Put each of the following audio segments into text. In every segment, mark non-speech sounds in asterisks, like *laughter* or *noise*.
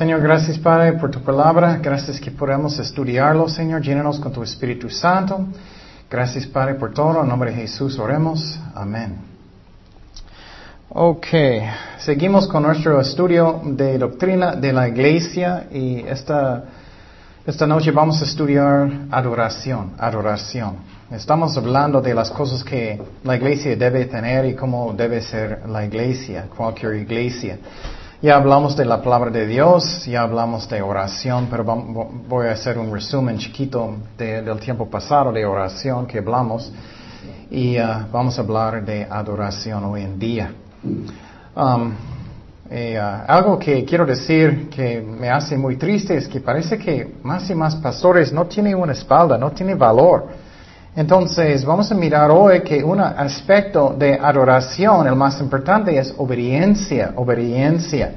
Señor, gracias Padre por tu palabra. Gracias que podemos estudiarlo, Señor. Llénanos con tu Espíritu Santo. Gracias Padre por todo. En nombre de Jesús oremos. Amén. Ok, seguimos con nuestro estudio de doctrina de la iglesia y esta, esta noche vamos a estudiar adoración, adoración. Estamos hablando de las cosas que la iglesia debe tener y cómo debe ser la iglesia, cualquier iglesia. Ya hablamos de la palabra de Dios, ya hablamos de oración, pero voy a hacer un resumen chiquito del tiempo pasado de oración que hablamos y uh, vamos a hablar de adoración hoy en día. Um, uh, algo que quiero decir que me hace muy triste es que parece que más y más pastores no tienen una espalda, no tienen valor. Entonces, vamos a mirar hoy que un aspecto de adoración, el más importante, es obediencia, obediencia.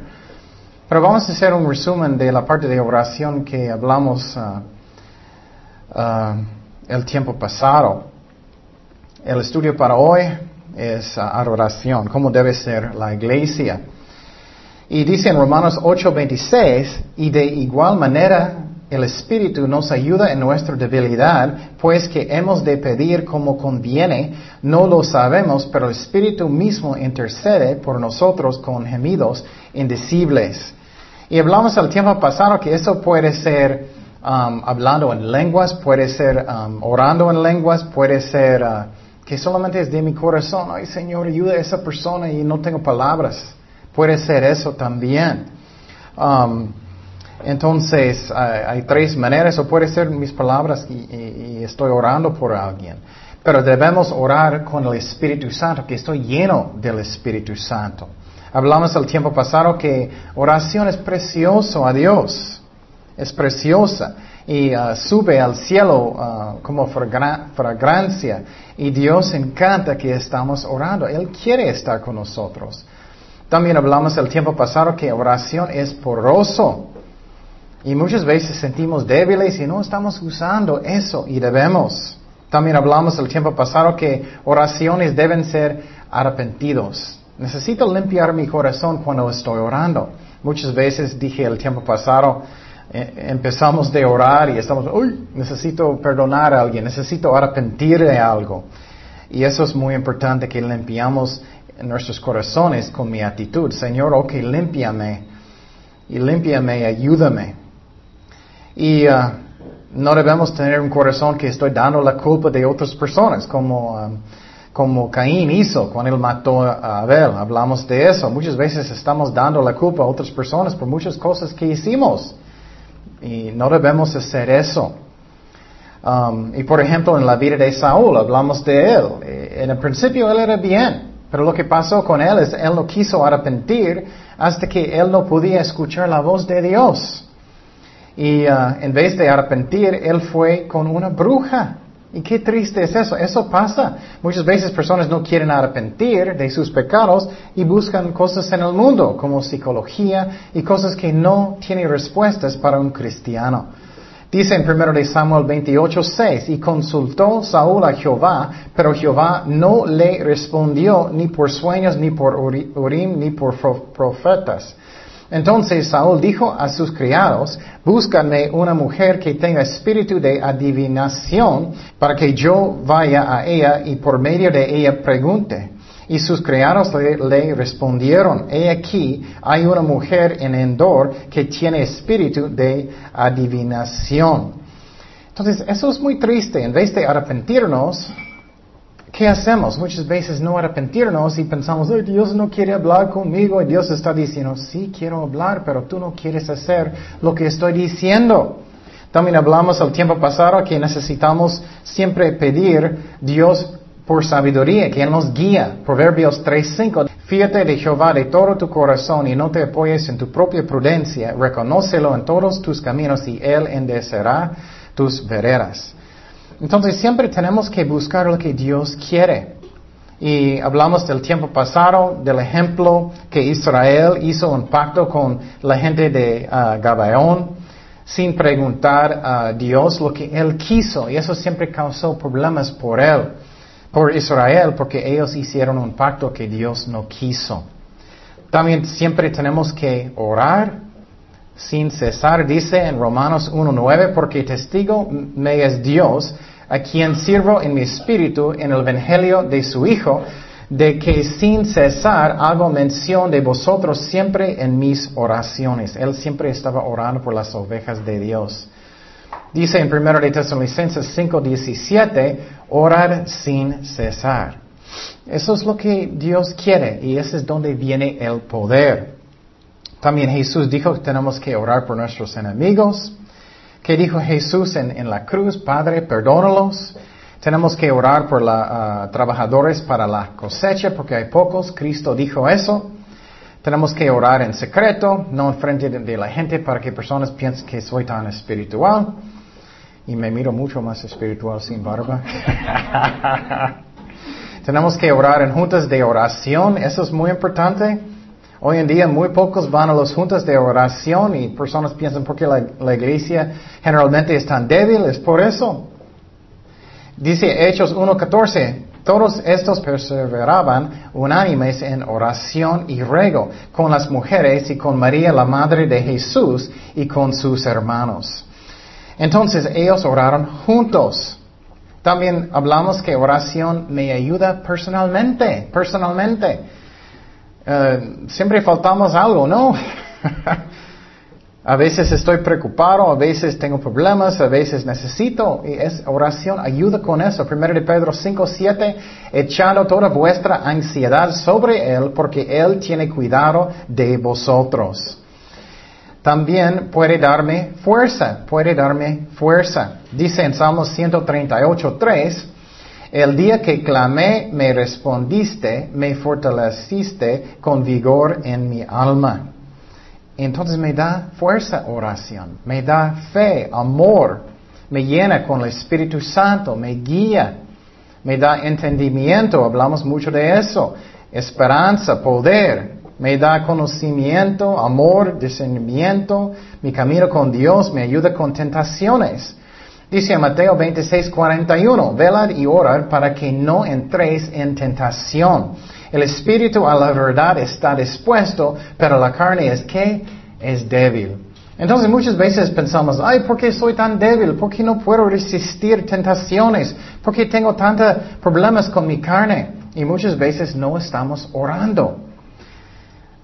Pero vamos a hacer un resumen de la parte de oración que hablamos uh, uh, el tiempo pasado. El estudio para hoy es uh, adoración, cómo debe ser la iglesia. Y dice en Romanos 8:26, y de igual manera el Espíritu nos ayuda en nuestra debilidad, pues que hemos de pedir como conviene, no lo sabemos, pero el Espíritu mismo intercede por nosotros con gemidos indecibles. Y hablamos el tiempo pasado que eso puede ser um, hablando en lenguas, puede ser um, orando en lenguas, puede ser uh, que solamente es de mi corazón, ay Señor, ayuda a esa persona y no tengo palabras. Puede ser eso también. Um, entonces, hay, tres maneras, o puede ser mis palabras y, estoy orando por alguien. Pero debemos orar con el Espíritu Santo, que estoy lleno del Espíritu Santo. Hablamos el tiempo pasado que oración es precioso a Dios. Es preciosa. Y uh, sube al cielo uh, como fragancia. Y Dios encanta que estamos orando. Él quiere estar con nosotros. También hablamos el tiempo pasado que oración es poroso. Y muchas veces sentimos débiles y no estamos usando eso y debemos. También hablamos el tiempo pasado que oraciones deben ser arrepentidos. Necesito limpiar mi corazón cuando estoy orando. Muchas veces dije el tiempo pasado, eh, empezamos de orar y estamos, uy, necesito perdonar a alguien, necesito arrepentir de algo. Y eso es muy importante que limpiamos nuestros corazones con mi actitud. Señor, ok, límpiame y límpiame, ayúdame. Y uh, no debemos tener un corazón que estoy dando la culpa de otras personas, como, um, como Caín hizo cuando él mató a Abel. Hablamos de eso. Muchas veces estamos dando la culpa a otras personas por muchas cosas que hicimos. Y no debemos hacer eso. Um, y por ejemplo, en la vida de Saúl, hablamos de él. Eh, en el principio él era bien, pero lo que pasó con él es él no quiso arrepentir hasta que él no podía escuchar la voz de Dios. Y uh, en vez de arrepentir, él fue con una bruja. Y qué triste es eso. Eso pasa. Muchas veces personas no quieren arrepentir de sus pecados y buscan cosas en el mundo, como psicología y cosas que no tienen respuestas para un cristiano. Dice en 1 de Samuel 28, 6, y consultó Saúl a Jehová, pero Jehová no le respondió ni por sueños, ni por Urim, ni por profetas. Entonces Saúl dijo a sus criados, búscame una mujer que tenga espíritu de adivinación para que yo vaya a ella y por medio de ella pregunte. Y sus criados le, respondieron, he aquí, hay una mujer en Endor que tiene espíritu de adivinación. Entonces, eso es muy triste. En vez de arrepentirnos, ¿Qué hacemos? Muchas veces no arrepentirnos y pensamos, Dios no quiere hablar conmigo y Dios está diciendo, sí quiero hablar, pero tú no quieres hacer lo que estoy diciendo. También hablamos el tiempo pasado que necesitamos siempre pedir Dios por sabiduría, que Él nos guía. Proverbios 3.5. Fíjate de Jehová de todo tu corazón y no te apoyes en tu propia prudencia. Reconócelo en todos tus caminos y Él endecerá tus veredas. Entonces siempre tenemos que buscar lo que Dios quiere. Y hablamos del tiempo pasado, del ejemplo que Israel hizo un pacto con la gente de uh, Gabaón sin preguntar a Dios lo que él quiso. Y eso siempre causó problemas por él, por Israel, porque ellos hicieron un pacto que Dios no quiso. También siempre tenemos que orar sin cesar, dice en Romanos 1.9, porque testigo me es Dios, a quien sirvo en mi espíritu en el Evangelio de su Hijo, de que sin cesar hago mención de vosotros siempre en mis oraciones. Él siempre estaba orando por las ovejas de Dios. Dice en 1 de Tesalonicenses 5:17, orar sin cesar. Eso es lo que Dios quiere y ese es donde viene el poder. También Jesús dijo que tenemos que orar por nuestros enemigos. ¿Qué dijo Jesús en, la cruz? Padre, perdónalos. Tenemos que orar por los ah, trabajadores para la cosecha porque hay pocos. Cristo dijo eso. Tenemos que orar en secreto, no en frente de, la gente para que personas piensen que soy tan espiritual. Y me miro mucho más espiritual sin barba. *laughs* Tenemos que orar en juntas de oración. Eso es muy importante. Hoy en día muy pocos van a las juntas de oración y personas piensan porque la, la iglesia generalmente es tan débil, es por eso. Dice Hechos 1.14, todos estos perseveraban unánimes en oración y rego con las mujeres y con María, la madre de Jesús, y con sus hermanos. Entonces ellos oraron juntos. También hablamos que oración me ayuda personalmente, personalmente. Eh, siempre faltamos algo, ¿no? *laughs* a veces estoy preocupado, a veces tengo problemas, a veces necesito, y es oración, ayuda con eso. Primero de Pedro 5, 7, echando toda vuestra ansiedad sobre Él, porque Él tiene cuidado de vosotros. También puede darme fuerza, puede darme fuerza. Dice en Salmos 138, 3, el día que clamé, me respondiste, me fortaleciste con vigor en mi alma. Entonces me da fuerza oración, me da fe, amor, me llena con el Espíritu Santo, me guía, me da entendimiento, hablamos mucho de eso, esperanza, poder, me da conocimiento, amor, discernimiento, mi camino con Dios me ayuda con tentaciones. Dice Mateo 26, 41, velad y orad para que no entréis en tentación. El espíritu a la verdad está dispuesto, pero la carne es que es débil. Entonces muchas veces pensamos, ay, ¿por qué soy tan débil? ¿Por qué no puedo resistir tentaciones? ¿Por qué tengo tantos problemas con mi carne? Y muchas veces no estamos orando.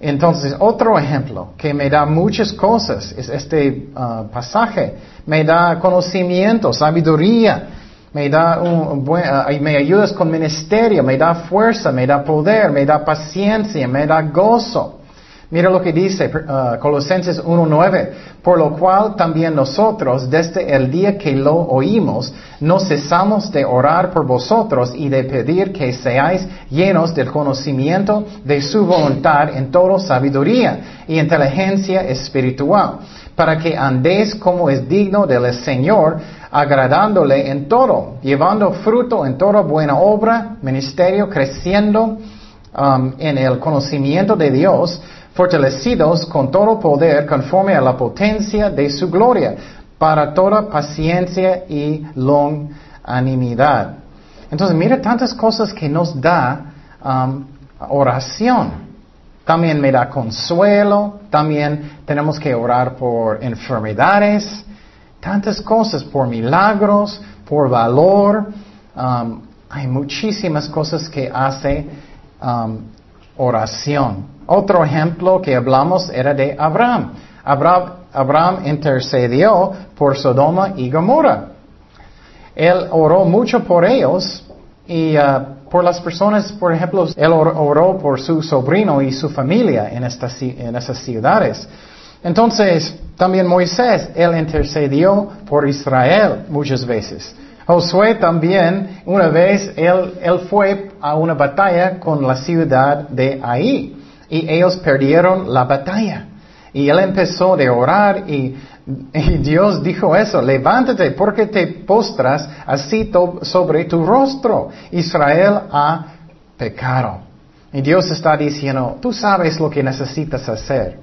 Entonces, otro ejemplo que me da muchas cosas es este uh, pasaje. Me da conocimiento, sabiduría, me da un, buen, uh, me ayudas con ministerio, me da fuerza, me da poder, me da paciencia, me da gozo. Mira lo que dice uh, Colosenses 1.9, por lo cual también nosotros, desde el día que lo oímos, no cesamos de orar por vosotros y de pedir que seáis llenos del conocimiento de su voluntad en toda sabiduría y inteligencia espiritual, para que andéis como es digno del Señor, agradándole en todo, llevando fruto en toda buena obra, ministerio, creciendo um, en el conocimiento de Dios, fortalecidos con todo poder conforme a la potencia de su gloria, para toda paciencia y longanimidad. Entonces, mira tantas cosas que nos da um, oración. También me da consuelo, también tenemos que orar por enfermedades, tantas cosas, por milagros, por valor. Um, hay muchísimas cosas que hace um, oración. Otro ejemplo que hablamos era de Abraham. Abraham, intercedió por Sodoma y Gomorra. Él oró mucho por ellos y uh, por las personas, por ejemplo, él oró por su sobrino y su familia en, en esas ciudades. Entonces, también Moisés, él intercedió por Israel muchas veces. Josué también, una vez, él, él fue a una batalla con la ciudad de Ahí y ellos perdieron la batalla. Y él empezó de orar y, Dios dijo eso, levántate porque te postras así sobre tu rostro. Israel ha pecado. Y Dios está diciendo, tú sabes lo que necesitas hacer.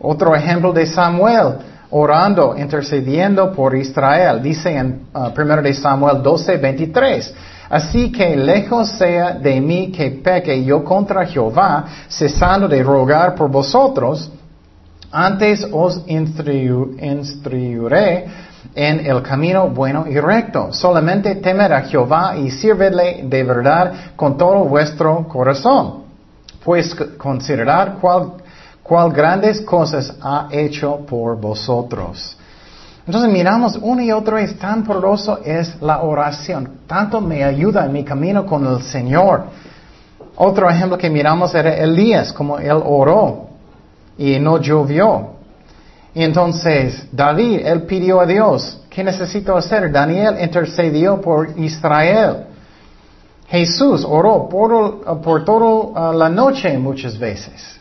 Otro ejemplo de Samuel, orando, intercediendo por Israel. Dice en 1 uh, de Samuel 12, 23. Así que lejos sea de mí que peque yo contra Jehová, cesando de rogar por vosotros, Antes os instruiré en el camino bueno y recto. Solamente temed a Jehová y sírvedle de verdad con todo vuestro corazón. Pues considerad cuál, cuál grandes cosas ha hecho por vosotros. Entonces miramos una y otra vez tan poderoso es la oración. Tanto me ayuda en mi camino con el Señor. Otro ejemplo que miramos era Elías, como él oró y no llovió. Y entonces David, él pidió a Dios, ¿qué necesito hacer? Daniel intercedió por Israel. Jesús oró por, por toda la noche muchas veces,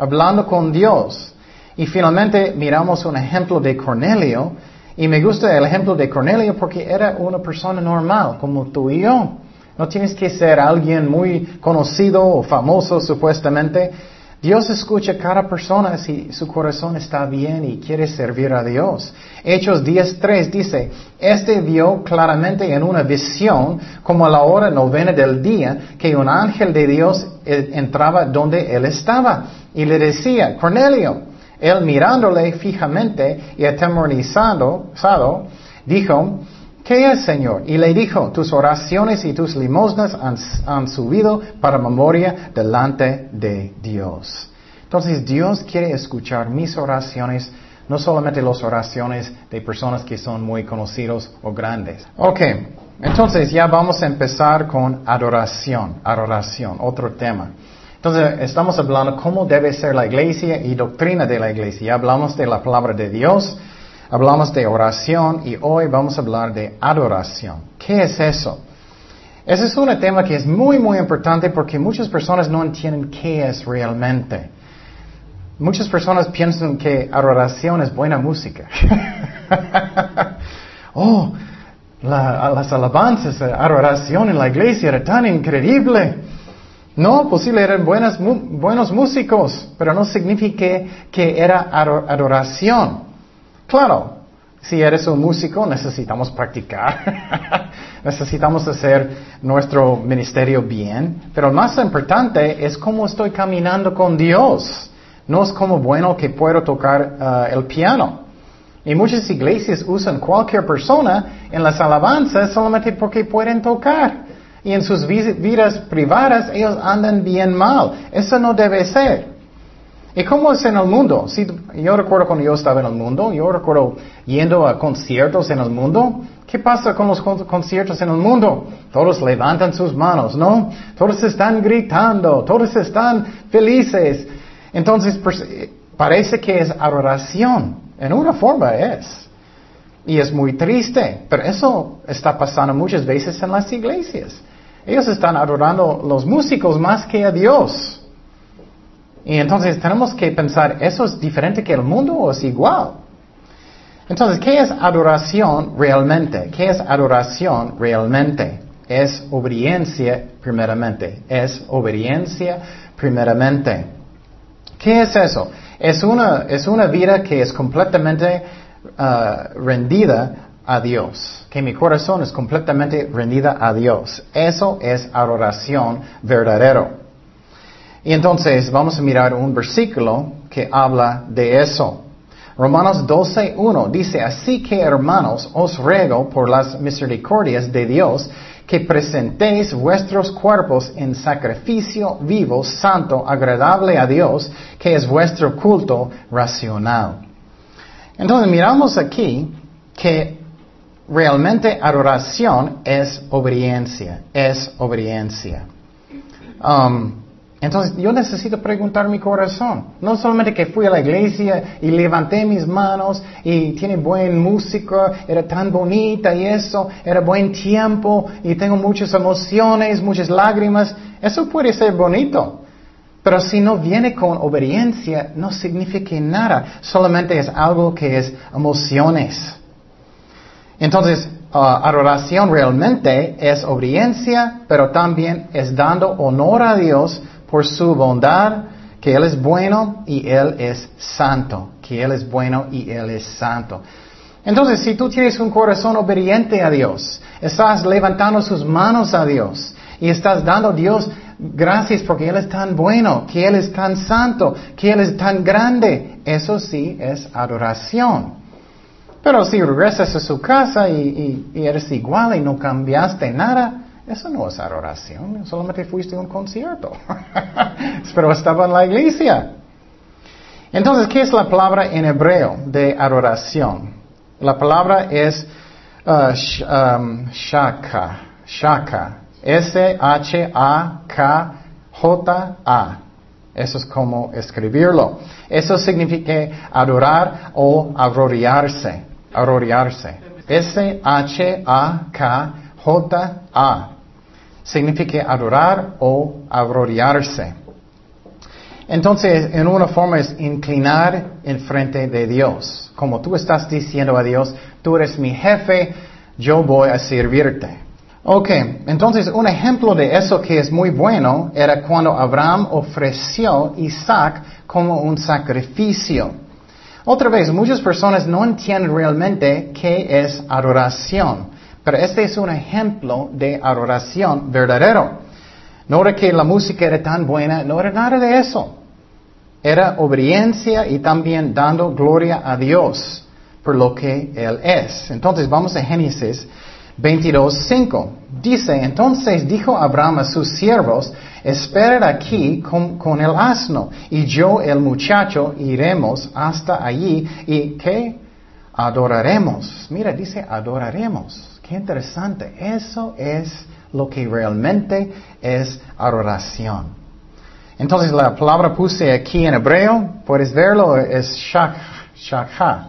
hablando con Dios. Y finalmente miramos un ejemplo de Cornelio. Y me gusta el ejemplo de Cornelio porque era una persona normal, como tú y yo. No tienes que ser alguien muy conocido o famoso supuestamente. Dios escucha cada persona si su corazón está bien y quiere servir a Dios. Hechos 10.3 dice, Este vio claramente en una visión, como a la hora novena del día, que un ángel de Dios eh, entraba donde él estaba y le decía, Cornelio, él mirándole fijamente y atemorizado, dijo, ¿qué es, Señor? Y le dijo, tus oraciones y tus limosnas han, subido para memoria delante de Dios. Entonces Dios quiere escuchar mis oraciones, no solamente las oraciones de personas que son muy conocidos o grandes. Ok, entonces ya vamos a empezar con adoración, adoración, otro tema. Entonces, estamos hablando cómo debe ser la iglesia y doctrina de la iglesia. hablamos de la palabra de Dios, hablamos de oración y hoy vamos a hablar de adoración. ¿Qué es eso? Ese es un tema que es muy, muy importante porque muchas personas no entienden qué es realmente. Muchas personas piensan que adoración es buena música. *laughs* oh, las alabanzas, la adoración en la iglesia era tan increíble. No, posible eran buenos músicos, pero no significa que era adoración. Claro, si eres un músico necesitamos practicar, *laughs* necesitamos hacer nuestro ministerio bien, pero lo más importante es cómo estoy caminando con Dios. No es como bueno que puedo tocar uh, el piano. Y muchas iglesias usan cualquier persona en las alabanzas solamente porque pueden tocar. Y en sus vidas privadas ellos andan bien mal. Eso no debe ser. ¿Y cómo es en el mundo? Si, yo recuerdo cuando yo estaba en el mundo, yo recuerdo yendo a conciertos en el mundo. ¿Qué pasa con los conciertos en el mundo? Todos levantan sus manos, ¿no? Todos están gritando, todos están felices. Entonces parece que es adoración. En una forma es. Y es muy triste, pero eso está pasando muchas veces en las iglesias. Ellos están adorando los músicos más que a Dios. Y entonces tenemos que pensar, ¿eso es diferente que el mundo o es igual? Entonces, ¿qué es adoración realmente? ¿Qué es adoración realmente? Es obediencia primeramente. Es obediencia primeramente. ¿Qué es eso? Es una, es una vida que es completamente uh, rendida a Dios, que mi corazón es completamente rendida a Dios. Eso es adoración verdadero. Y entonces vamos a mirar un versículo que habla de eso. Romanos 12.1 dice, así que hermanos, os ruego por las misericordias de Dios que presentéis vuestros cuerpos en sacrificio vivo, santo, agradable a Dios, que es vuestro culto racional. Entonces miramos aquí que realmente adoración es obediencia, es obediencia. Um, entonces yo necesito preguntar mi corazón. No solamente que fui a la iglesia y levanté mis manos y tiene buen música, era tan bonita y eso, era buen tiempo y tengo muchas emociones, muchas lágrimas. Eso puede ser bonito. Pero si no viene con obediencia, no significa nada. Solamente es algo que es emociones. Entonces, uh, adoración realmente es obediencia, pero también es dando honor a Dios por su bondad, que Él es bueno y Él es santo, que Él es bueno y Él es santo. Entonces, si tú tienes un corazón obediente a Dios, estás levantando sus manos a Dios y estás dando a Dios gracias porque Él es tan bueno, que Él es tan santo, que Él es tan grande. Eso sí es adoración. Pero si regresas a su casa y, eres igual y no cambiaste nada, eso no es adoración, solamente fuiste a un concierto. *laughs* Pero estaba en la iglesia. Entonces, ¿qué es la palabra en hebreo de adoración? La palabra es uh, um, shaka, shaka, S-H-A-K-J-A. Eso es como escribirlo. Eso significa adorar o arrodillarse. Arrodillarse. S-H-A-K-J-A. Significa adorar o arrodillarse. Entonces, en una forma es inclinar en frente de Dios. Como tú estás diciendo a Dios, tú eres mi jefe, yo voy a servirte. Ok, entonces un ejemplo de eso que es muy bueno era cuando Abraham ofreció Isaac como un sacrificio. Otra vez, muchas personas no entienden realmente qué es adoración, pero este es un ejemplo de adoración verdadero. No era que la música era tan buena, no era nada de eso. Era obediencia y también dando gloria a Dios por lo que Él es. Entonces vamos a Génesis 22.5. Dice, entonces dijo Abraham a sus siervos, esperen aquí con, el asno y yo el muchacho iremos hasta allí y que adoraremos. Mira, dice adoraremos. Qué interesante. Eso es lo que realmente es adoración. Entonces la palabra puse aquí en hebreo, puedes verlo, es shakha.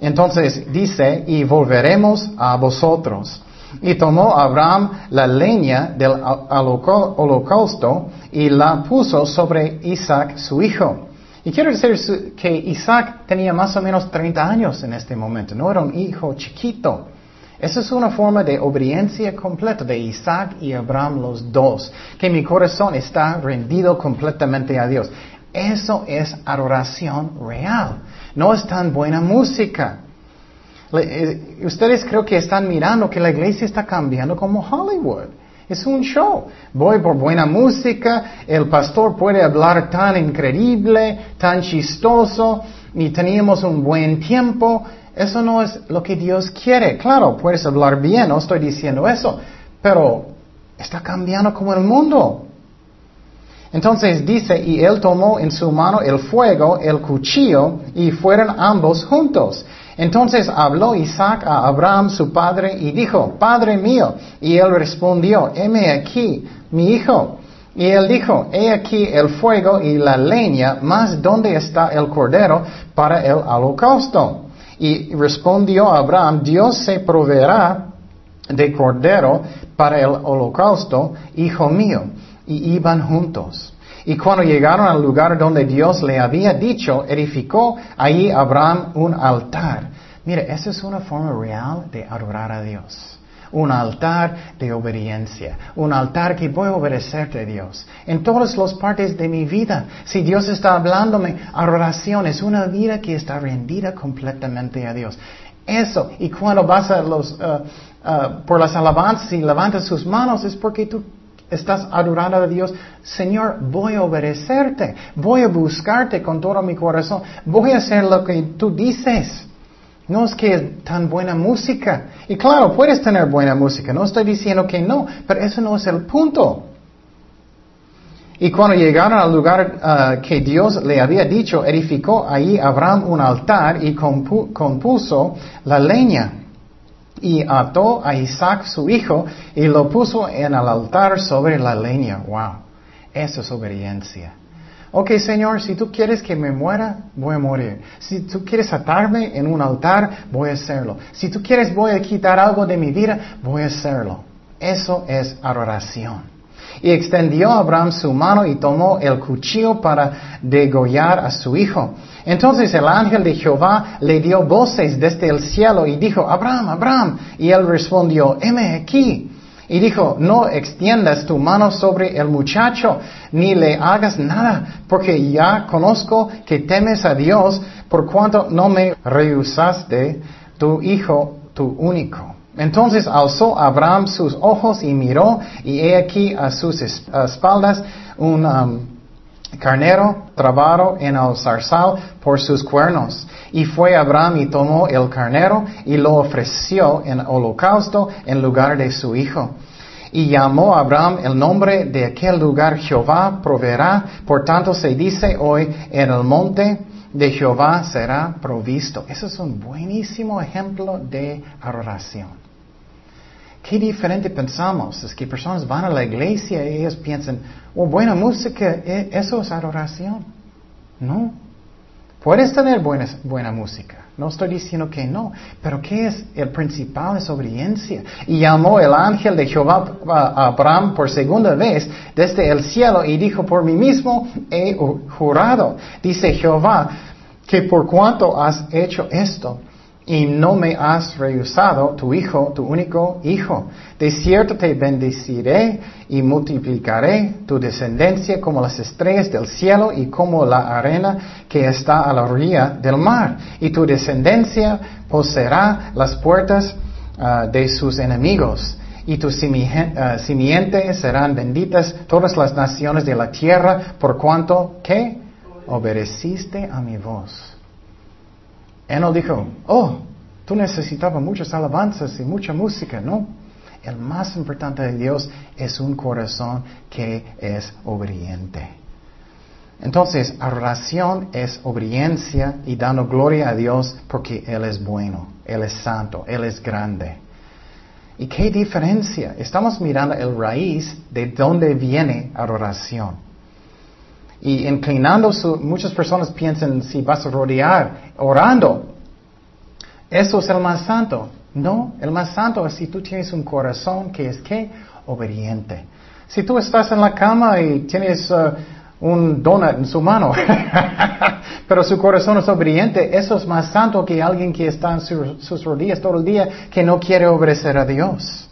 Entonces dice, y volveremos a vosotros. Y tomó Abraham la leña del holocausto y la puso sobre Isaac su hijo. Y quiero decir que Isaac tenía más o menos 30 años en este momento, no era un hijo chiquito. Esa es una forma de obediencia completa de Isaac y Abraham los dos, que mi corazón está rendido completamente a Dios. Eso es adoración real. No es tan buena música. Eh, ustedes creo que están mirando que la iglesia está cambiando como Hollywood. Es un show. Voy por buena música, el pastor puede hablar tan increíble, tan chistoso, y teníamos un buen tiempo, eso no es lo que Dios quiere. Claro, puedes hablar bien, no estoy diciendo eso, pero está cambiando como el mundo. Entonces dice, y él tomó en su mano el fuego, el cuchillo, y fueron ambos juntos. Entonces habló Isaac a Abraham su padre y dijo, Padre mío. Y él respondió, heme aquí, mi hijo. Y él dijo, he aquí el fuego y la leña, mas ¿dónde está el cordero para el holocausto? Y respondió Abraham, Dios se proveerá de cordero para el holocausto, hijo mío. Y iban juntos. Y cuando llegaron al lugar donde Dios le había dicho, edificó allí Abraham un altar. Mire, esa es una forma real de adorar a Dios un altar de obediencia, un altar que voy a obedecerte Dios en todas las partes de mi vida. Si Dios está hablándome, adoración es una vida que está rendida completamente a Dios. Eso, y cuando vas a los, uh, uh, por las alabanzas y levantas sus manos, es porque tú estás adorando a Dios, Señor, voy a obedecerte, voy a buscarte con todo mi corazón, voy a hacer lo que tú dices. No es que es tan buena música. Y claro, puedes tener buena música, no estoy diciendo que no, pero eso no es el punto. Y cuando llegaron al lugar uh, que Dios le había dicho, edificó ahí Abraham un altar y compuso la leña. Y ató a Isaac su hijo y lo puso en el altar sobre la leña. Wow, eso es obediencia. Ok, Señor, si tú quieres que me muera, voy a morir. Si tú quieres atarme en un altar, voy a hacerlo. Si tú quieres voy a quitar algo de mi vida, voy a hacerlo. Eso es adoración. Y extendió Abraham su mano y tomó el cuchillo para degollar a su hijo. Entonces el ángel de Jehová le dio voces desde el cielo y dijo, Abraham, Abraham. Y él respondió, heme aquí. Y dijo, no extiendas tu mano sobre el muchacho, ni le hagas nada, porque ya conozco que temes a Dios, por cuanto no me rehusaste tu hijo, tu único. Entonces alzó Abraham sus ojos y miró, y he aquí a sus espaldas un carnero trabado en el zarzal por sus cuernos. Y fue Abraham y tomó el carnero y lo ofreció en holocausto en lugar de su hijo. Y llamó Abraham el nombre de aquel lugar Jehová proveerá. Por tanto se dice hoy en el monte de Jehová será provisto. Eso es un buenísimo ejemplo de adoración. Qué diferente pensamos. Es que personas van a la iglesia y ellos piensan, oh, buena música, e, eso es adoración. No. Puedes tener buena, música. No estoy diciendo que no. Pero ¿qué es el principal? Es obediencia. Y llamó el ángel de Jehová a Abraham por segunda vez desde el cielo y dijo, por mí mismo he jurado. Dice Jehová, que por cuanto has hecho esto, y no me has rehusado tu hijo, tu único hijo. De cierto te bendeciré y multiplicaré tu descendencia como las estrellas del cielo y como la arena que está a la orilla del mar. Y tu descendencia poseerá las puertas ah, de sus enemigos. Y tus uh, simientes serán benditas todas las naciones de la tierra por cuanto que obedeciste a mi voz. Él dijo, oh, tú necesitabas muchas alabanzas y mucha música, no. El más importante de Dios es un corazón que es obediente. Entonces, adoración es obediencia y dando gloria a Dios porque Él es bueno, Él es santo, Él es grande. ¿Y qué diferencia? Estamos mirando el raíz de dónde viene adoración. Y inclinando muchas personas piensan si vas a rodear orando. Eso es el más santo. No, el más santo es si tú tienes un corazón que es que obediente. Si tú estás en la cama y tienes uh, un donut en su mano, *laughs* pero su corazón es obediente, eso es más santo que alguien que está en sus rodillas todo el día que no quiere obedecer a Dios.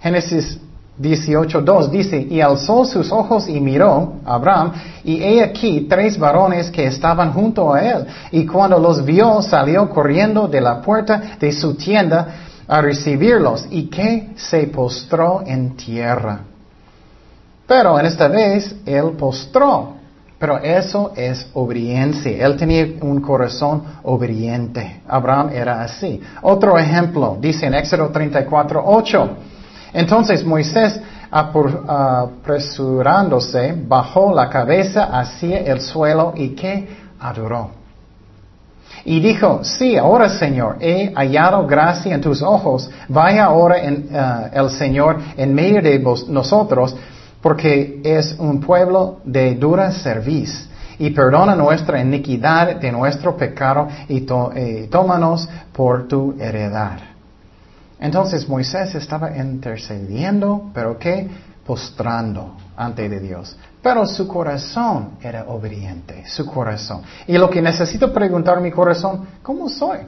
Génesis 18.2 dice, y alzó sus ojos y miró a Abraham, y he aquí tres varones que estaban junto a él, y cuando los vio salió corriendo de la puerta de su tienda a recibirlos, y que se postró en tierra. Pero en esta vez él postró, pero eso es obediencia. Él tenía un corazón obediente. Abraham era así. Otro ejemplo, dice en Éxodo 34.8, entonces Moisés, apresurándose, bajó la cabeza hacia el suelo y que adoró. Y dijo, sí, ahora Señor, he hallado gracia en tus ojos, vaya ahora en, eh, el Señor en medio de nosotros, porque es un pueblo de dura serviz y perdona nuestra iniquidad de nuestro pecado y, y tómanos por tu heredad. Entonces Moisés estaba intercediendo, pero ¿qué? Postrando ante Dios. Pero su corazón era obediente, su corazón. Y lo que necesito preguntar mi corazón, ¿cómo soy?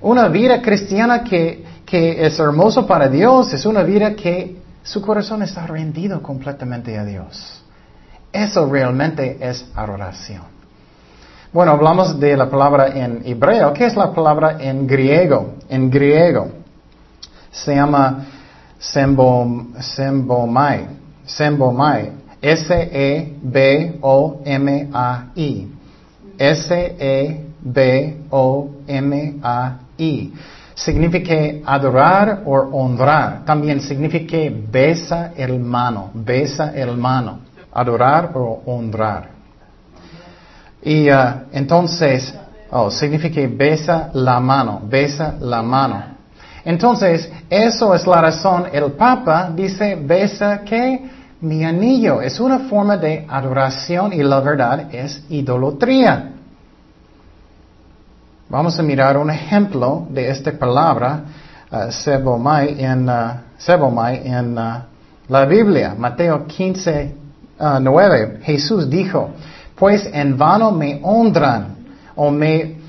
Una vida cristiana que, que es hermoso para Dios es una vida que su corazón está rendido completamente a Dios. Eso realmente es adoración. Bueno, hablamos de la palabra en hebreo. ¿Qué es la palabra en griego? En griego se llama Sembomai. Sembomai. S-E-B-O-M-A-I. S-E-B-O-M-A-I. Significa adorar o honrar. También significa besa el mano. Besa el mano. Adorar o honrar. Y uh, entonces, oh, significa besa la mano. Besa la mano. Entonces, eso es la razón. El Papa dice, besa que mi anillo. Es una forma de adoración y la verdad es idolatría. Vamos a mirar un ejemplo de esta palabra, uh, sebomai, en, uh, en uh, la Biblia. Mateo 15, 9. Jesús dijo, pues en vano me honran o me,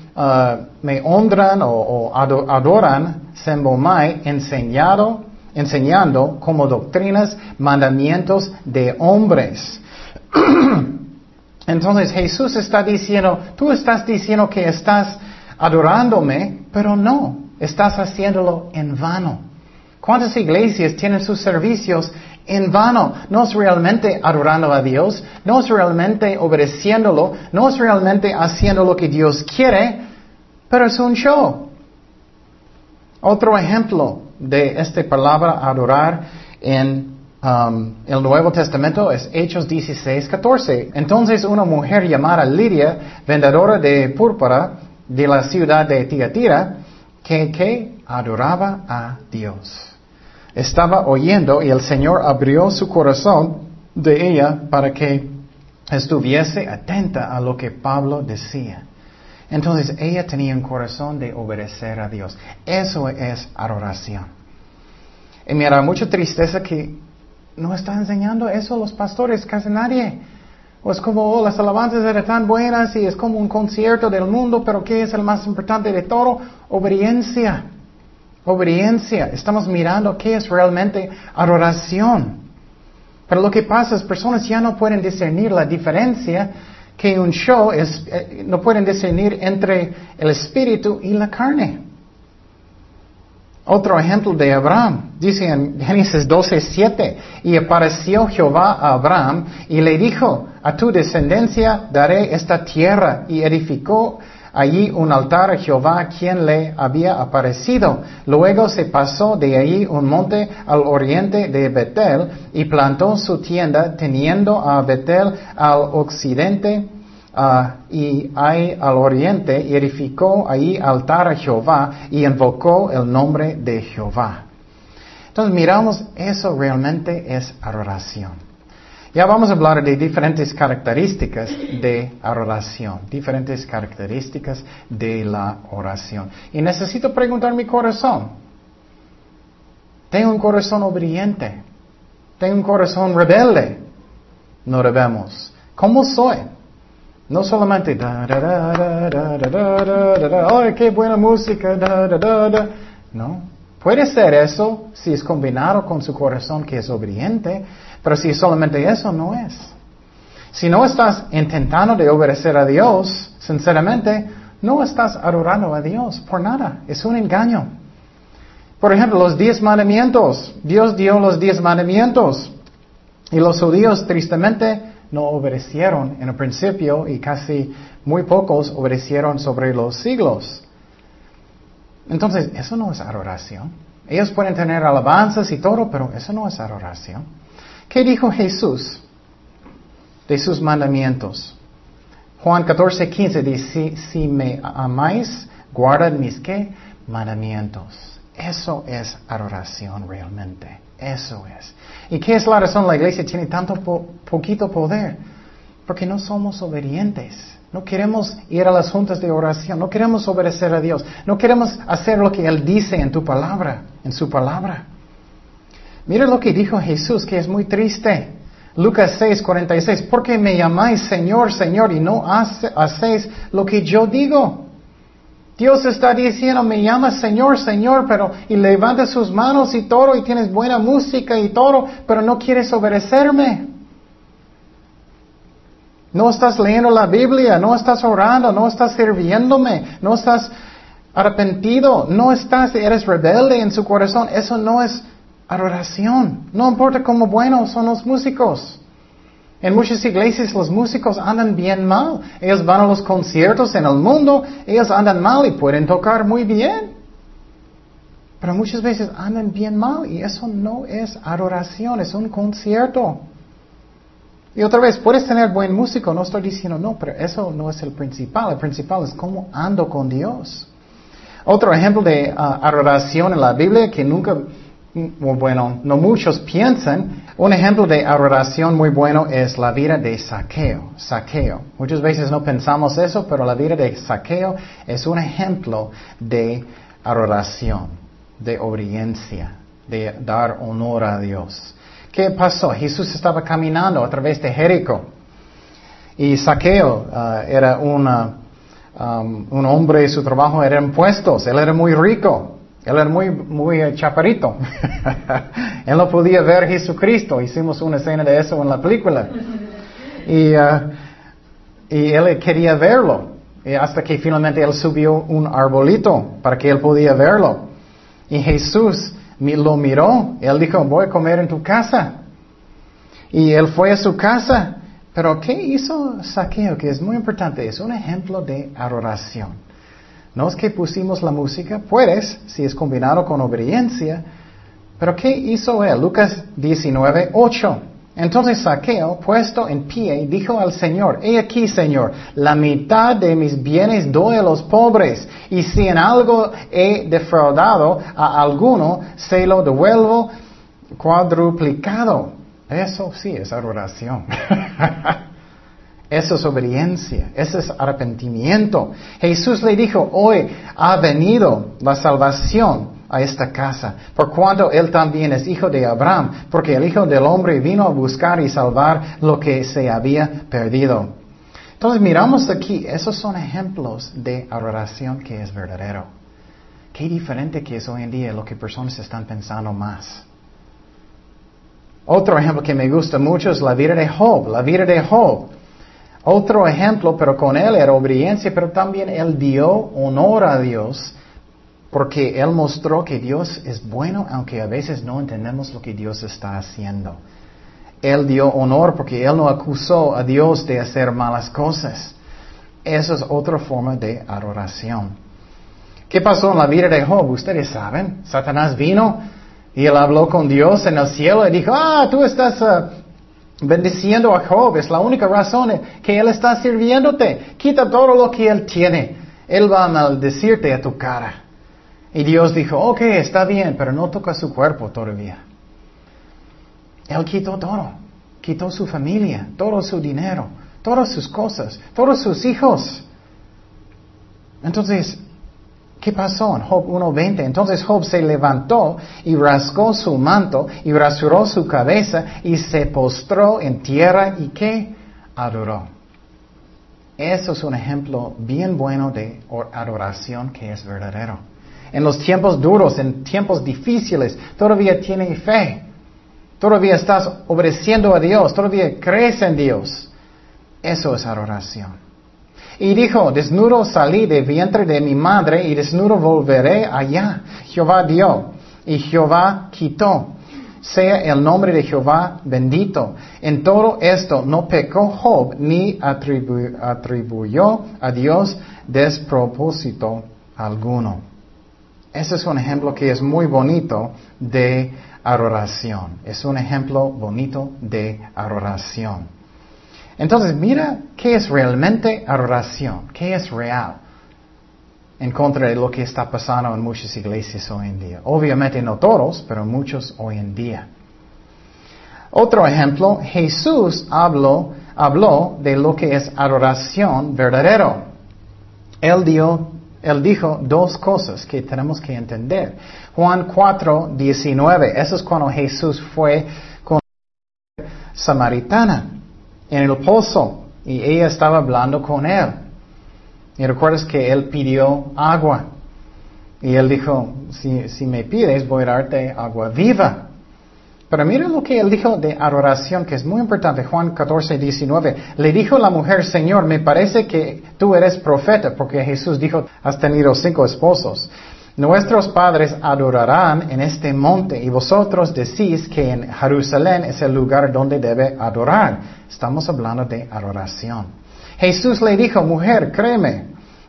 me honran o adoran Sembomai enseñado, enseñando como doctrinas mandamientos de hombres. *clears throat* Entonces Jesús está diciendo, tú estás diciendo que estás adorándome, pero no, Estás haciéndolo en vano. ¿Cuántas iglesias tienen sus servicios en vano? No es realmente adorando a Dios, no es realmente obedeciéndolo, no es realmente haciendo lo que Dios quiere, pero es un show. Otro ejemplo de esta palabra adorar en um, el Nuevo Testamento es Hechos 16, 14. Entonces una mujer llamada Lidia, vendedora de púrpura de la ciudad de Tiatira, que, que adoraba a Dios. Estaba oyendo y el Señor abrió su corazón de ella para que estuviese atenta a lo que Pablo decía. Entonces ella tenía un corazón de obedecer a Dios. Eso es adoración. Y me da mucha tristeza que no está enseñando eso a los pastores, casi nadie. O es como, oh, las alabanzas eran tan buenas y es como un concierto del mundo, pero ¿qué es el más importante de todo? Obediencia. Obediencia. Estamos mirando qué es realmente adoración. Pero lo que pasa es personas ya no pueden discernir la diferencia que un show es, eh, no pueden discernir entre el espíritu y la carne. Otro ejemplo de Abraham, dice en Génesis 12, 7, y apareció Jehová a Abraham y le dijo, a tu descendencia daré esta tierra, y edificó allí un altar a Jehová quien le había aparecido. Luego se pasó de allí un monte al oriente de Betel y plantó su tienda teniendo a Betel al occidente ah, y ahí al oriente y edificó allí altar a Jehová y invocó el nombre de Jehová. Entonces miramos, eso realmente es adoración. Ya vamos a hablar de diferentes características de oración, diferentes características de la oración. Y necesito preguntar mi corazón. Tengo un corazón obediente. Tengo un corazón rebelde. No debemos. ¿Cómo soy? No solamente ¡ay, qué buena música! No. Puede ser eso si es combinado con su corazón que es obediente, pero si solamente eso no es. Si no estás intentando de obedecer a Dios, sinceramente, no estás adorando a Dios por nada. Es un engaño. Por ejemplo, los diez mandamientos. Dios dio los diez mandamientos. Y los judíos tristemente no obedecieron en el principio y casi muy pocos obedecieron sobre los siglos. Entonces, eso no es adoración. Ellos pueden tener alabanzas y todo, pero eso no es adoración. ¿Qué dijo Jesús de sus mandamientos? Juan 14, 15 dice, si, me amáis, guardad mis qué? Mandamientos. Eso es adoración realmente. Eso es. ¿Y qué es la razón? La iglesia tiene tanto poquito poder. Porque no somos obedientes. No queremos ir a las juntas de oración. No queremos obedecer a Dios. No queremos hacer lo que Él dice en tu palabra, en su palabra. Mira lo que dijo Jesús, que es muy triste. Lucas 6, 46. ¿Por qué me llamáis Señor, Señor y no hacéis lo que yo digo? Dios está diciendo, me llamas Señor, Señor, pero y levanta sus manos y todo y tienes buena música y todo, pero no quieres obedecerme. No estás leyendo la Biblia, no estás orando, no estás sirviéndome, no estás arrepentido, no estás, eres rebelde en su corazón. Eso no es adoración. No importa cómo buenos son los músicos. En muchas iglesias los músicos andan bien mal. Ellos van a los conciertos en el mundo, ellos andan mal y pueden tocar muy bien. Pero muchas veces andan bien mal y eso no es adoración, es un concierto. Y otra vez, puedes tener buen músico, no estoy diciendo no, pero eso no es el principal. El principal es cómo ando con Dios. Otro ejemplo de ah, adoración en la Biblia que nunca bueno, no muchos piensan, un ejemplo de adoración muy bueno es la vida de saqueo, saqueo. Muchas veces no pensamos eso, pero la vida de saqueo es un ejemplo de adoración, de obediencia, de dar honor a Dios. ¿Qué pasó? Jesús estaba caminando a través de Jericó y saqueo uh, era una, um, un hombre, su trabajo era impuestos, él era muy rico. Él era muy, muy eh, chaparito. *laughs* él no podía ver a Jesucristo. Hicimos una escena de eso en la película. Y, y él quería verlo. Y hasta que finalmente él subió un arbolito para que él podía verlo. Y Jesús lo miró. Él dijo, voy a comer en tu casa. Y él fue a su casa. Pero ¿qué hizo Saqueo? Que es muy importante. Es un ejemplo de adoración. No es que pusimos la música. Puedes, si es combinado con obediencia. Pero ¿qué hizo él? Lucas 19, 8. Entonces Saqueo, puesto en pie, dijo al Señor, He aquí, Señor, la mitad de mis bienes doy a los pobres, y si en algo he defraudado a alguno, se lo devuelvo cuadruplicado. Eso sí es adoración. *laughs* Eso es obediencia, eso es arrepentimiento. Jesús le dijo, hoy ha venido la salvación a esta casa, por cuanto él también es hijo de Abraham, porque el Hijo del Hombre vino a buscar y salvar lo que se había perdido. Entonces miramos aquí, esos son ejemplos de adoración que es verdadero. Qué diferente que es hoy en día lo que personas están pensando más. Otro ejemplo que me gusta mucho es la vida de Job, la vida de Job. Otro ejemplo, pero con él era obediencia, pero también él dio honor a Dios porque Él mostró que Dios es bueno, aunque a veces no entendemos lo que Dios está haciendo. Él dio honor porque Él no acusó a Dios de hacer malas cosas. Esa es otra forma de adoración. ¿Qué pasó en la vida de Job? Ustedes saben. Satanás vino y él habló con Dios en el cielo y dijo, ah, tú estás uh, bendiciendo a Job. Es la única razón que él está sirviéndote. Quita todo lo que él tiene. Él va a maldecirte a tu cara. Y Dios dijo, ok, está bien, pero no toca su cuerpo todavía. Él quitó todo. Quitó su familia, todo su dinero, todas sus cosas, todos sus hijos. Entonces, ¿qué pasó en Job 1.20? Entonces Job se levantó y rasgó su manto y rasuró su cabeza y se postró en tierra y ¿qué? Adoró. Eso es un ejemplo bien bueno de adoración que es verdadero en los tiempos duros, en tiempos difíciles, todavía tienes fe. Todavía estás obedeciendo a Dios, todavía crees en Dios. Eso es adoración. Y dijo, desnudo salí de vientre de mi madre y desnudo volveré allá. Jehová dio y Jehová quitó. Sea el nombre de Jehová bendito. En todo esto no pecó Job ni atribuyó a Dios despropósito alguno. Ese es un ejemplo que es muy bonito de adoración. Es un ejemplo bonito de adoración. Entonces, mira qué es realmente adoración, qué es real en contra de lo que está pasando en muchas iglesias hoy en día. Obviamente no todos, pero muchos hoy en día. Otro ejemplo, Jesús habló, habló de lo que es adoración verdadero. Él dio él dijo dos cosas que tenemos que entender. Juan 4, 19, eso es cuando Jesús fue con samaritana en el pozo y ella estaba hablando con él. Y recuerdas que él pidió agua. Y él dijo, si, si me pides, voy a darte agua viva. Pero mira lo que él dijo de adoración, que es muy importante. Juan 14, 19. Le dijo la mujer, Señor, me parece que tú eres profeta, porque Jesús dijo, has tenido cinco esposos. Nuestros padres adorarán en este monte y vosotros decís que en Jerusalén es el lugar donde debe adorar. Estamos hablando de adoración. Jesús le dijo, mujer, créeme,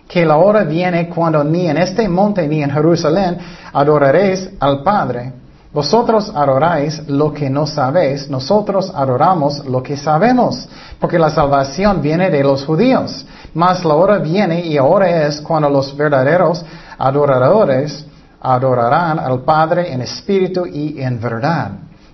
que la hora viene cuando ni en este monte ni en Jerusalén adoraréis al Padre. Vosotros adoráis lo que no sabéis, nosotros adoramos lo que sabemos, porque la salvación viene de los judíos. Mas la hora viene y ahora es cuando los verdaderos adoradores adorarán al Padre en espíritu y en verdad.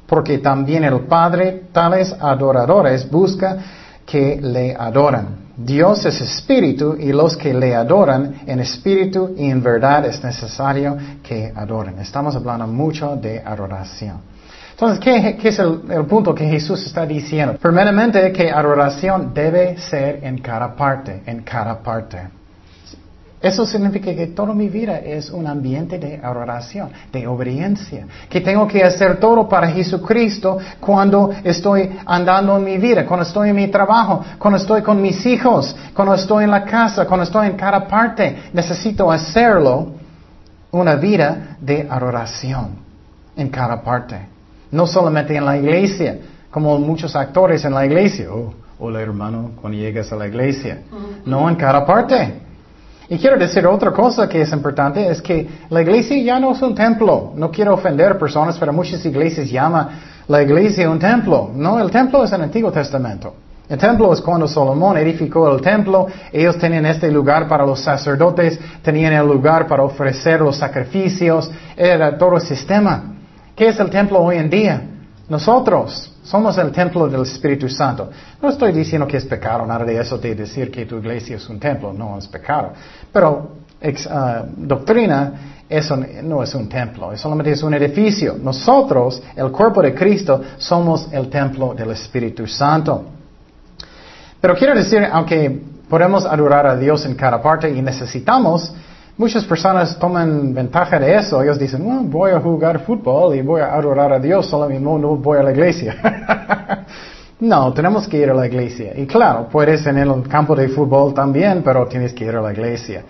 Porque también el Padre tales adoradores busca que le adoran. Dios es espíritu y los que le adoran en espíritu y en verdad es necesario que adoren. Estamos hablando mucho de adoración. Entonces, ¿qué, es el, punto que Jesús está diciendo? Primeramente, que adoración debe ser en cada parte, en cada parte. Eso significa que toda mi vida es un ambiente de adoración, de obediencia. Que tengo que hacer todo para Jesucristo cuando estoy andando en mi vida, cuando estoy en mi trabajo, cuando estoy con mis hijos, cuando estoy en la casa, cuando estoy en cada parte. Necesito hacerlo una vida de adoración en cada parte. No solamente en la iglesia, como muchos actores en la iglesia. Oh, hola hermano, cuando llegas a la iglesia. No en cada parte. Y quiero decir otra cosa que es importante, es que la iglesia ya no es un templo. No quiero ofender personas, pero muchas iglesias llaman la iglesia un templo. No, el templo es el Antiguo Testamento. El templo es cuando Salomón edificó el templo, ellos tenían este lugar para los sacerdotes, tenían el lugar para ofrecer los sacrificios, era todo el sistema. ¿Qué es el templo hoy en día? Nosotros somos el templo del Espíritu Santo. No estoy diciendo que es pecado, nada de eso de decir que tu iglesia es un templo, no es pecado. Pero uh, doctrina eso no es un templo, solamente es un edificio. Nosotros, el cuerpo de Cristo, somos el templo del Espíritu Santo. Pero quiero decir, aunque podemos adorar a Dios en cada parte y necesitamos Muchas personas toman ventaja de eso. Ellos dicen, bueno, voy a jugar fútbol y voy a adorar a Dios, solo mismo no voy a la iglesia. *laughs* no, tenemos que ir a la iglesia. Y claro, puedes en el campo de fútbol también, pero tienes que ir a la iglesia.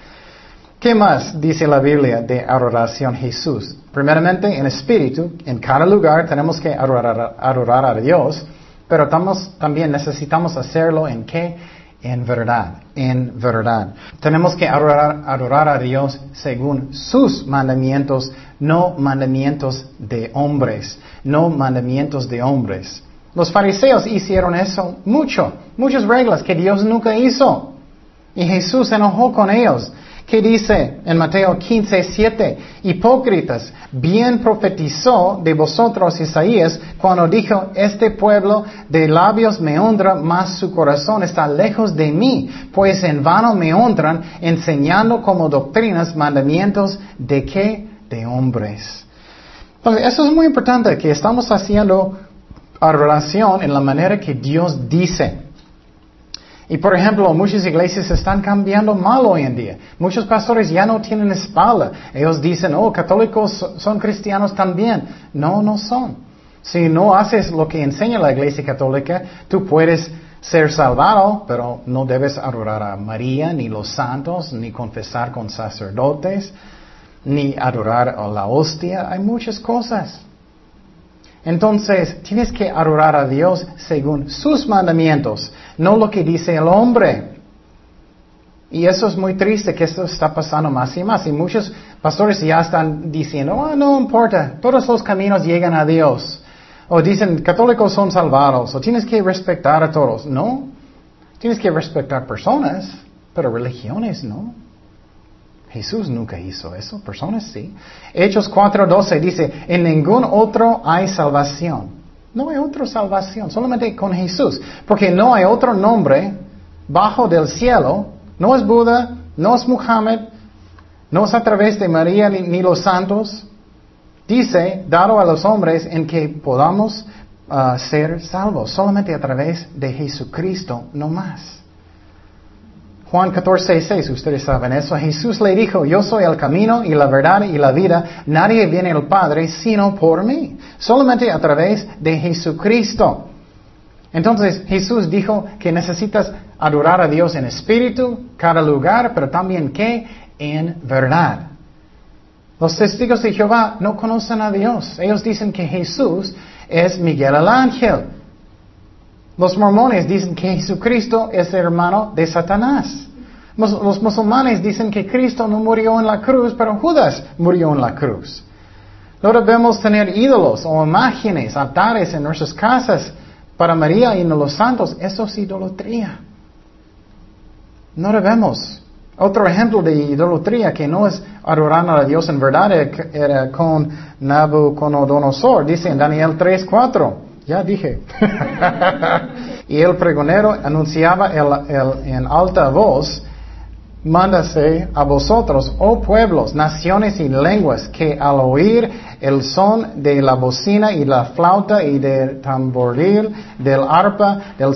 ¿Qué más dice la Biblia de adoración Jesús? Primeramente, en espíritu, en cada lugar tenemos que adorar, adorar a Dios, pero también necesitamos hacerlo en qué? En verdad, en verdad. Tenemos que adorar, a Dios según sus mandamientos, no mandamientos de hombres, no mandamientos de hombres. Los fariseos hicieron eso mucho, muchas reglas que Dios nunca hizo. Y Jesús se enojó con ellos. ¿Qué dice en Mateo 15, 7? Hipócritas, bien profetizó de vosotros Isaías cuando dijo, este pueblo de labios me honra, mas su corazón está lejos de mí, pues en vano me honran, enseñando como doctrinas mandamientos de qué? De hombres. Entonces, eso es muy importante, que estamos haciendo relación en la manera que Dios dice. Y por ejemplo, muchas iglesias están cambiando mal hoy en día. Muchos pastores ya no tienen espalda. Ellos dicen, oh, católicos son cristianos también. No, no son. Si no haces lo que enseña la iglesia católica, tú puedes ser salvado, pero no debes adorar a María, ni los santos, ni confesar con sacerdotes, ni adorar a la hostia. Hay muchas cosas. Entonces, tienes que adorar a Dios según sus mandamientos, no lo que dice el hombre. Y eso es muy triste que esto está pasando más y más. Y muchos pastores ya están diciendo, oh, no importa, todos los caminos llegan a Dios. O dicen, católicos son salvados, o tienes que respetar a todos. No, tienes que respetar personas, pero religiones no. Jesús nunca hizo eso, personas sí. Hechos 4:12 dice, en ningún otro hay salvación. No hay otra salvación, solamente con Jesús. Porque no hay otro nombre bajo del cielo, no es Buda, no es Muhammad, no es a través de María ni, los santos. Dice, dado a los hombres en que podamos ah, ser salvos, solamente a través de Jesucristo, no más. Juan 14, 6, ustedes saben eso. Jesús le dijo, yo soy el camino y la verdad y la vida. Nadie viene al Padre sino por mí. Solamente a través de Jesucristo. Entonces Jesús dijo que necesitas adorar a Dios en espíritu, cada lugar, pero también que en verdad. Los testigos de Jehová no conocen a Dios. Ellos dicen que Jesús es Miguel el Ángel. Los mormones dicen que Jesucristo es hermano de Satanás. Los musulmanes dicen que Cristo no murió en la cruz, pero Judas murió en la cruz. No debemos tener ídolos o imágenes, altares en nuestras casas para María y los santos. Eso es idolatría. No debemos. Otro ejemplo de idolatría que no es adorar a Dios en verdad era con Nabucodonosor. Dice en Daniel 3.4. Ya dije. *laughs* y el pregonero anunciaba en alta voz, mándase a vosotros, oh pueblos, naciones y lenguas, que al oír el son de la bocina y la flauta y del tamboril, del arpa, del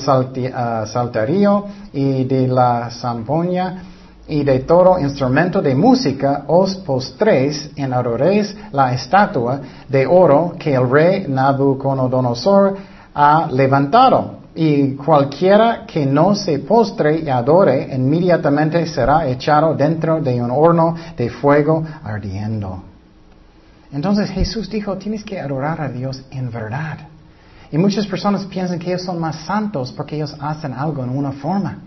ah, salterio y de la zampoña, y de todo instrumento de música os postréis en adoréis la estatua de oro que el rey Nabucodonosor ha levantado. Y cualquiera que no se postre y adore inmediatamente será echado dentro de un horno de fuego ardiendo. Entonces Jesús dijo, tienes que adorar a Dios en verdad. Y muchas personas piensan que ellos son más santos porque ellos hacen algo en una forma.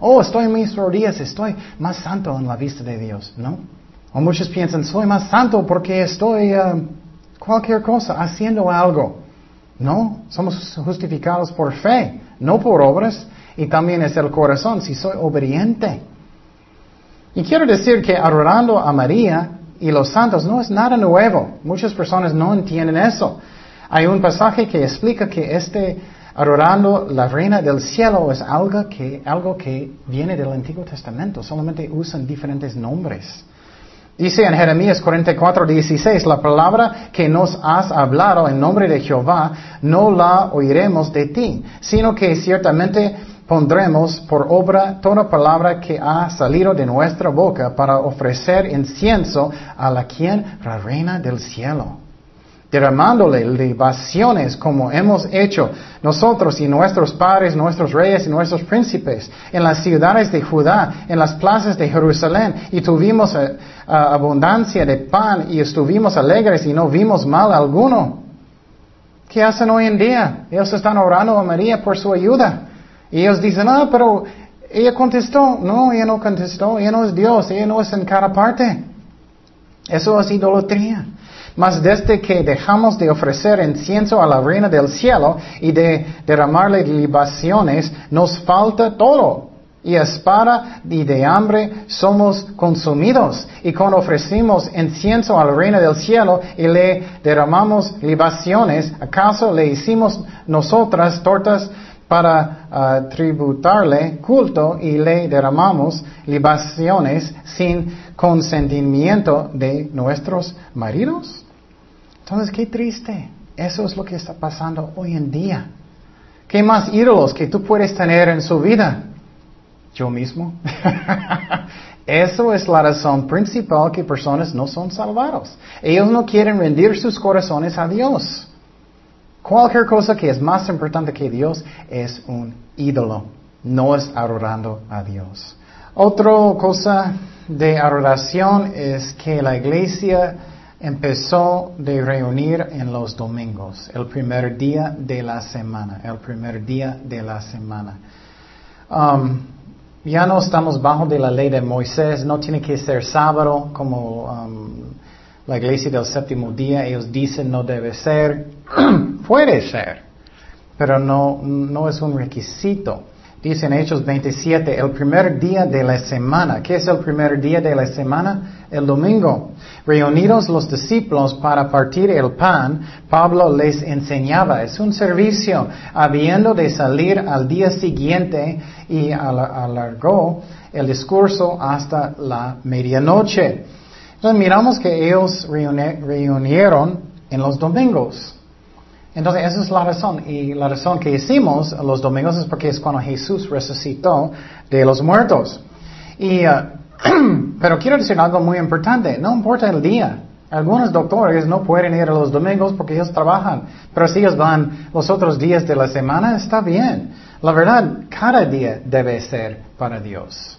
Oh, estoy en mis rodillas, estoy más santo en la vista de Dios, ¿no? O muchos piensan, soy más santo porque estoy uh, cualquier cosa, haciendo algo. No, somos justificados por fe, no por obras. Y también es el corazón, si soy obediente. Y quiero decir que adorando a María y los santos no es nada nuevo. Muchas personas no entienden eso. Hay un pasaje que explica que este adorando la reina del cielo es algo que, algo que viene del Antiguo Testamento, solamente usan diferentes nombres. Dice en Jeremías 44, 16, la palabra que nos has hablado en nombre de Jehová no la oiremos de ti, sino que ciertamente pondremos por obra toda palabra que ha salido de nuestra boca para ofrecer incienso a la quien, la reina del cielo derramándole libaciones como hemos hecho nosotros y nuestros padres, nuestros reyes y nuestros príncipes en las ciudades de Judá, en las plazas de Jerusalén y tuvimos eh, abundancia de pan y estuvimos alegres y no vimos mal alguno. ¿Qué hacen hoy en día? Ellos están orando a María por su ayuda. Y ellos dicen, ah, pero ella contestó. No, ella no contestó. Ella no es Dios. Ella no es en cada parte. Eso es idolatría. Mas desde que dejamos de ofrecer incienso a la reina del cielo y de derramarle libaciones, nos falta todo. Y espada y de hambre somos consumidos. Y cuando ofrecimos incienso a la reina del cielo y le derramamos libaciones, ¿acaso le hicimos nosotras tortas para ah, tributarle culto y le derramamos libaciones sin consentimiento de nuestros maridos? Entonces, qué triste. Eso es lo que está pasando hoy en día. ¿Qué más ídolos que tú puedes tener en su vida? Yo mismo. *laughs* Eso es la razón principal que personas no son salvados. Ellos no quieren rendir sus corazones a Dios. Cualquier cosa que es más importante que Dios es un ídolo. No es adorando a Dios. Otra cosa de adoración es que la iglesia empezó de reunir en los domingos, el primer día de la semana, el primer día de la semana. Um, ya no estamos bajo de la ley de Moisés, no tiene que ser sábado como um, la iglesia del séptimo día, ellos dicen no debe ser, *clears throat* puede ser, pero no, no es un requisito. Dice en Hechos 27, el primer día de la semana. ¿Qué es el primer día de la semana? El domingo. Reunidos los discípulos para partir el pan, Pablo les enseñaba. Es un servicio, habiendo de salir al día siguiente y alargó el discurso hasta la medianoche. Entonces miramos que ellos reunieron en los domingos. Entonces, esa es la razón. Y la razón que hicimos los domingos es porque es cuando Jesús resucitó de los muertos. Y, uh, *clears throat* pero quiero decir algo muy importante. No importa el día. Algunos doctores no pueden ir a los domingos porque ellos trabajan. Pero si ellos van los otros días de la semana, está bien. La verdad, cada día debe ser para Dios.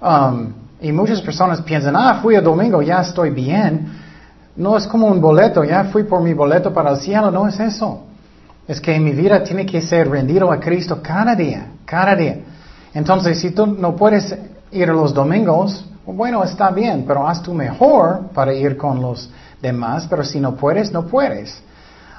Um, y muchas personas piensan, ah, fui el domingo, ya estoy bien. No es como un boleto, ya fui por mi boleto para el cielo, no es eso. Es que mi vida tiene que ser rendido a Cristo cada día, cada día. Entonces, si tú no puedes ir los domingos, bueno, está bien, pero haz tu mejor para ir con los demás, pero si no puedes, no puedes.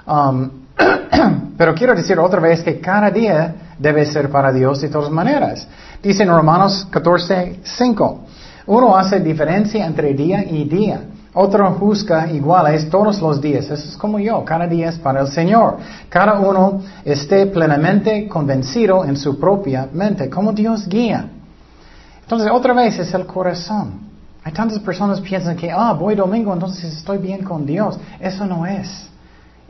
Um, *clears throat* pero quiero decir otra vez que cada día debe ser para Dios de todas maneras. Dice en Romanos 14, 5, uno hace diferencia entre día y día. Otro juzga iguales todos los días. Eso es como yo. Cada día es para el Señor. Cada uno esté plenamente convencido en su propia mente. Como Dios guía. Entonces, otra vez es el corazón. Hay tantas personas que piensan que, ah, voy domingo, entonces estoy bien con Dios. Eso no es.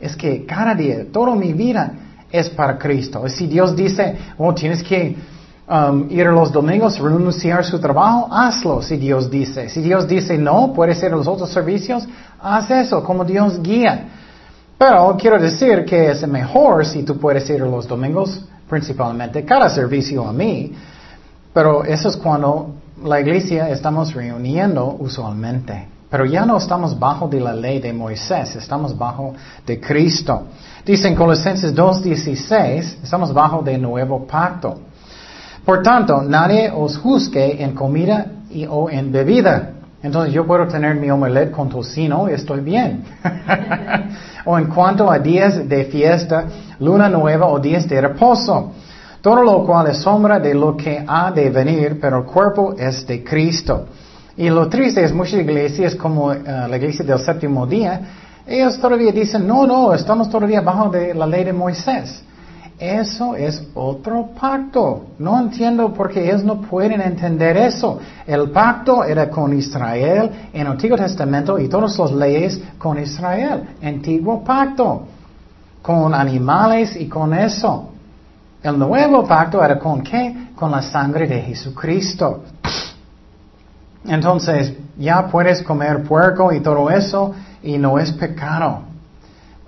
Es que cada día, toda mi vida es para Cristo. Si Dios dice, oh, tienes que um, ir los domingos, renunciar su trabajo, hazlo si Dios dice. Si Dios dice no, puedes ir a los otros servicios, haz eso como Dios guía. Pero quiero decir que es mejor si tú puedes ir los domingos, principalmente cada servicio a mí, pero eso es cuando la iglesia estamos reuniendo usualmente. Pero ya no estamos bajo de la ley de Moisés, estamos bajo de Cristo. Dice en Colosenses 2.16, estamos bajo de nuevo pacto. Por tanto, nadie os juzgue en comida y, o en bebida. Entonces yo puedo tener mi omelette con tocino y estoy bien. *laughs* o en cuanto a días de fiesta, luna nueva o días de reposo. Todo lo cual es sombra de lo que ha de venir, pero el cuerpo es de Cristo. Y lo triste es muchas iglesias como eh, la iglesia del séptimo día, ellos todavía dicen, no, no, estamos todavía bajo de la ley de Moisés. Eso es otro pacto. No entiendo por qué ellos no pueden entender eso. El pacto era con Israel en el Antiguo Testamento y todas las leyes con Israel. Antiguo pacto. Con animales y con eso. El nuevo pacto era con qué? Con la sangre de Jesucristo. Entonces, ya puedes comer puerco y todo eso y no es pecado.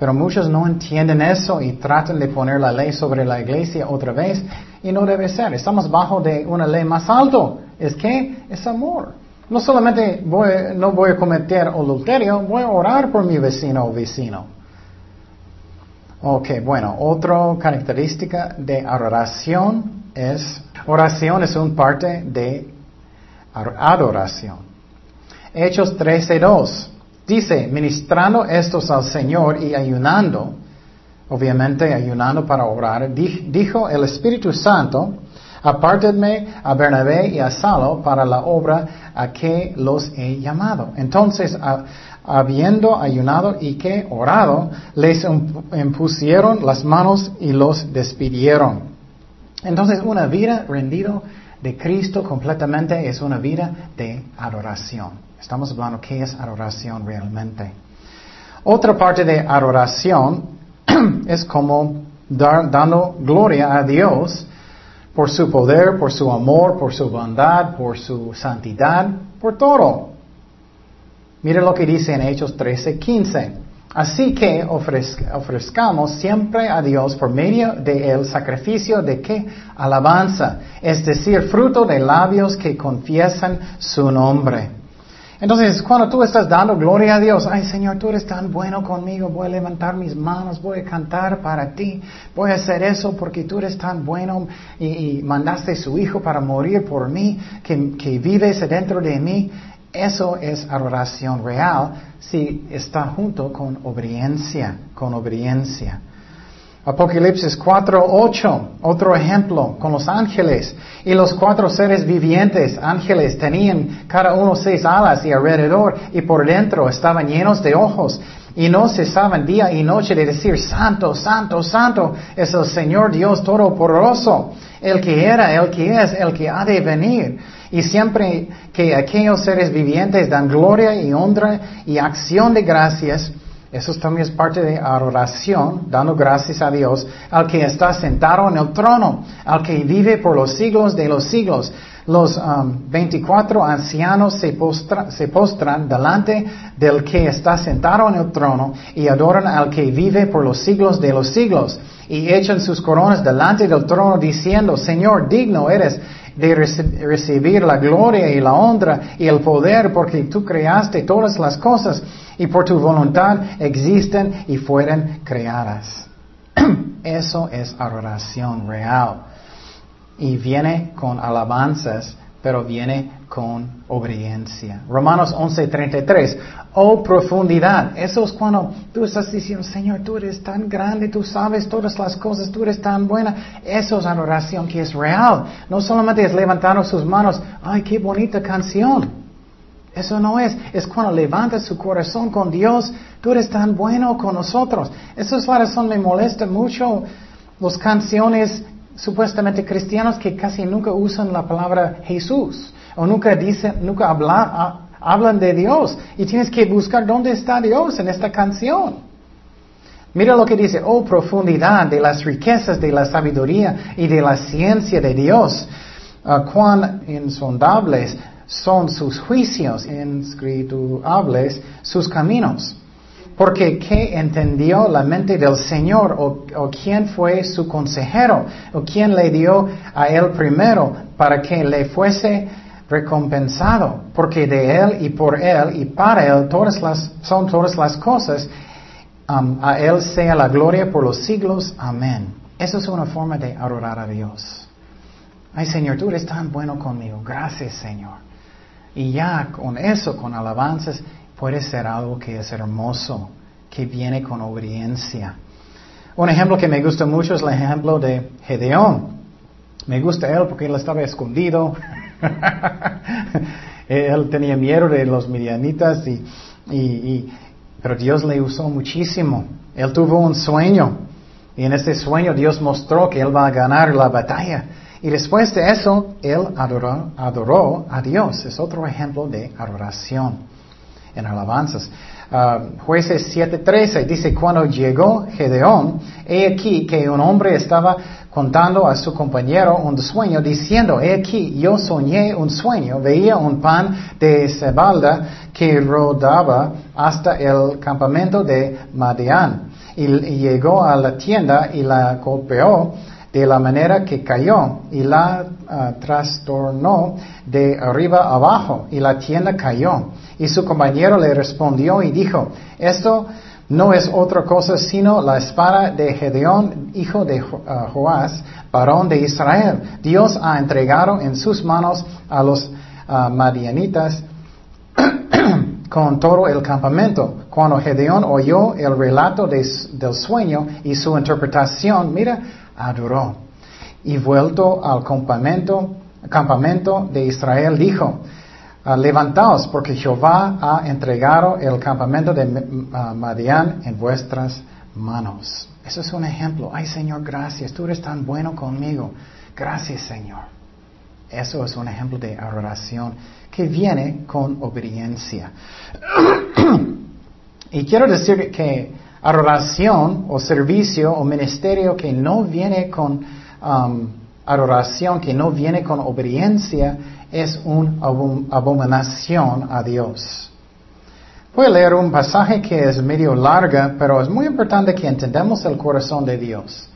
Pero muchos no entienden eso y tratan de poner la ley sobre la iglesia otra vez y no debe ser. Estamos bajo de una ley más alto. ¿Es que Es amor. No solamente voy, no voy a cometer adulterio, voy a orar por mi vecino o vecino. Ok, bueno, otra característica de oración es, oración es un parte de adoración. Hechos 13.2. Dice, ministrando estos al Señor y ayunando, obviamente ayunando para orar, dijo el Espíritu Santo, apártenme a Bernabé y a Salo para la obra a que los he llamado. Entonces, habiendo ayunado y que orado, les impusieron las manos y los despidieron. Entonces, una vida rendida de Cristo completamente es una vida de adoración. Estamos hablando qué es adoración realmente. Otra parte de adoración *clears throat* es como dar, dando gloria a Dios por su poder, por su amor, por su bondad, por su santidad, por todo. Mire lo que dice en Hechos 13, 15. Así que ofrezcamos siempre a Dios por medio de sacrificio de qué? Alabanza, es decir, fruto de labios que confiesan su nombre. Entonces, cuando tú estás dando gloria a Dios, ay Señor, tú eres tan bueno conmigo, voy a levantar mis manos, voy a cantar para ti, voy a hacer eso porque tú eres tan bueno y, mandaste su Hijo para morir por mí, que, que vives dentro de mí. Eso es adoración real si está junto con obediencia, con obediencia. Apocalipsis 4.8, otro ejemplo con los ángeles. Y los cuatro seres vivientes, ángeles, tenían cada uno seis alas y alrededor y por dentro estaban llenos de ojos. Y no cesaban día y noche de decir, Santo, Santo, Santo, es el Señor Dios Todopoderoso, el que era, el que es, el que ha de venir. Y siempre que aquellos seres vivientes dan gloria y honra y acción de gracias, eso también es parte de adoración, dando gracias a Dios, al que está sentado en el trono, al que vive por los siglos de los siglos. Los 24 um, ancianos se, se postran delante del que está sentado en el trono y adoran al que vive por los siglos de los siglos. Y echan sus coronas delante del trono diciendo, Señor, digno eres de recibir la gloria y la honra y el poder porque tú creaste todas las cosas y por tu voluntad existen y fueron creadas. *clears throat* Eso es adoración real. Y viene con alabanzas, pero viene con obediencia. Romanos 11:33. Oh profundidad. Eso es cuando tú estás diciendo, Señor, tú eres tan grande, tú sabes todas las cosas, tú eres tan buena. Eso es adoración que es real. No solamente es levantar sus manos, ay, qué bonita canción. Eso no es, es cuando levanta su corazón con Dios, tú eres tan bueno con nosotros. Esa es la razón, me molesta mucho las canciones supuestamente cristianas que casi nunca usan la palabra Jesús o nunca dicen, nunca hablan de Dios. Y tienes que buscar dónde está Dios en esta canción. Mira lo que dice, oh profundidad de las riquezas de la sabiduría y de la ciencia de Dios ah, cuán insondables son sus juicios, inscrituables sus caminos. Porque ¿qué entendió la mente del Señor? O, ¿O quién fue su consejero? ¿O quién le dio a él primero para que le fuese recompensado? Porque de él y por él y para él son todas las cosas. Um, a él sea la gloria por los siglos. Amén. Eso es una forma de adorar a Dios. Ay Señor, tú eres tan bueno conmigo. Gracias Señor. Y ya con eso, con alabanzas, puede ser algo que es hermoso, que viene con obediencia. Un ejemplo que me gusta mucho es el ejemplo de Gedeón. Me gusta él porque él estaba escondido. *laughs* él tenía miedo de los midianitas y, y, pero Dios le usó muchísimo. Él tuvo un sueño y en ese sueño Dios mostró que él va a ganar la batalla. Y después de eso, él adoró, adoró a Dios. Es otro ejemplo de adoración en alabanzas. Uh, jueces 7:13 dice, cuando llegó Gedeón, he aquí que un hombre estaba contando a su compañero un sueño, diciendo, he aquí, yo soñé un sueño, veía un pan de cebalda que rodaba hasta el campamento de Madián. Y, y llegó a la tienda y la golpeó de la manera que cayó y la ah, trastornó de arriba abajo y la tienda cayó. Y su compañero le respondió y dijo, esto no es otra cosa sino la espada de Gedeón, hijo de uh, Joás, varón de Israel. Dios ha entregado en sus manos a los ah, madianitas *clears throat* con todo el campamento. Cuando Gedeón oyó el relato del sueño y su interpretación, mira, adoró. Y vuelto al campamento, de Israel, dijo, ah, levantaos porque Jehová ha entregado el campamento de Madián en vuestras manos. Eso es un ejemplo. Ay Señor, gracias. Tú eres tan bueno conmigo. Gracias Señor. Eso es un ejemplo de adoración que viene con obediencia. *clears throat* y quiero decir que adoración o servicio o ministerio que no viene con um, adoración, que no viene con obediencia, es una abominación a Dios. Voy a leer un pasaje que es medio larga, pero es muy importante que entendamos el corazón de Dios.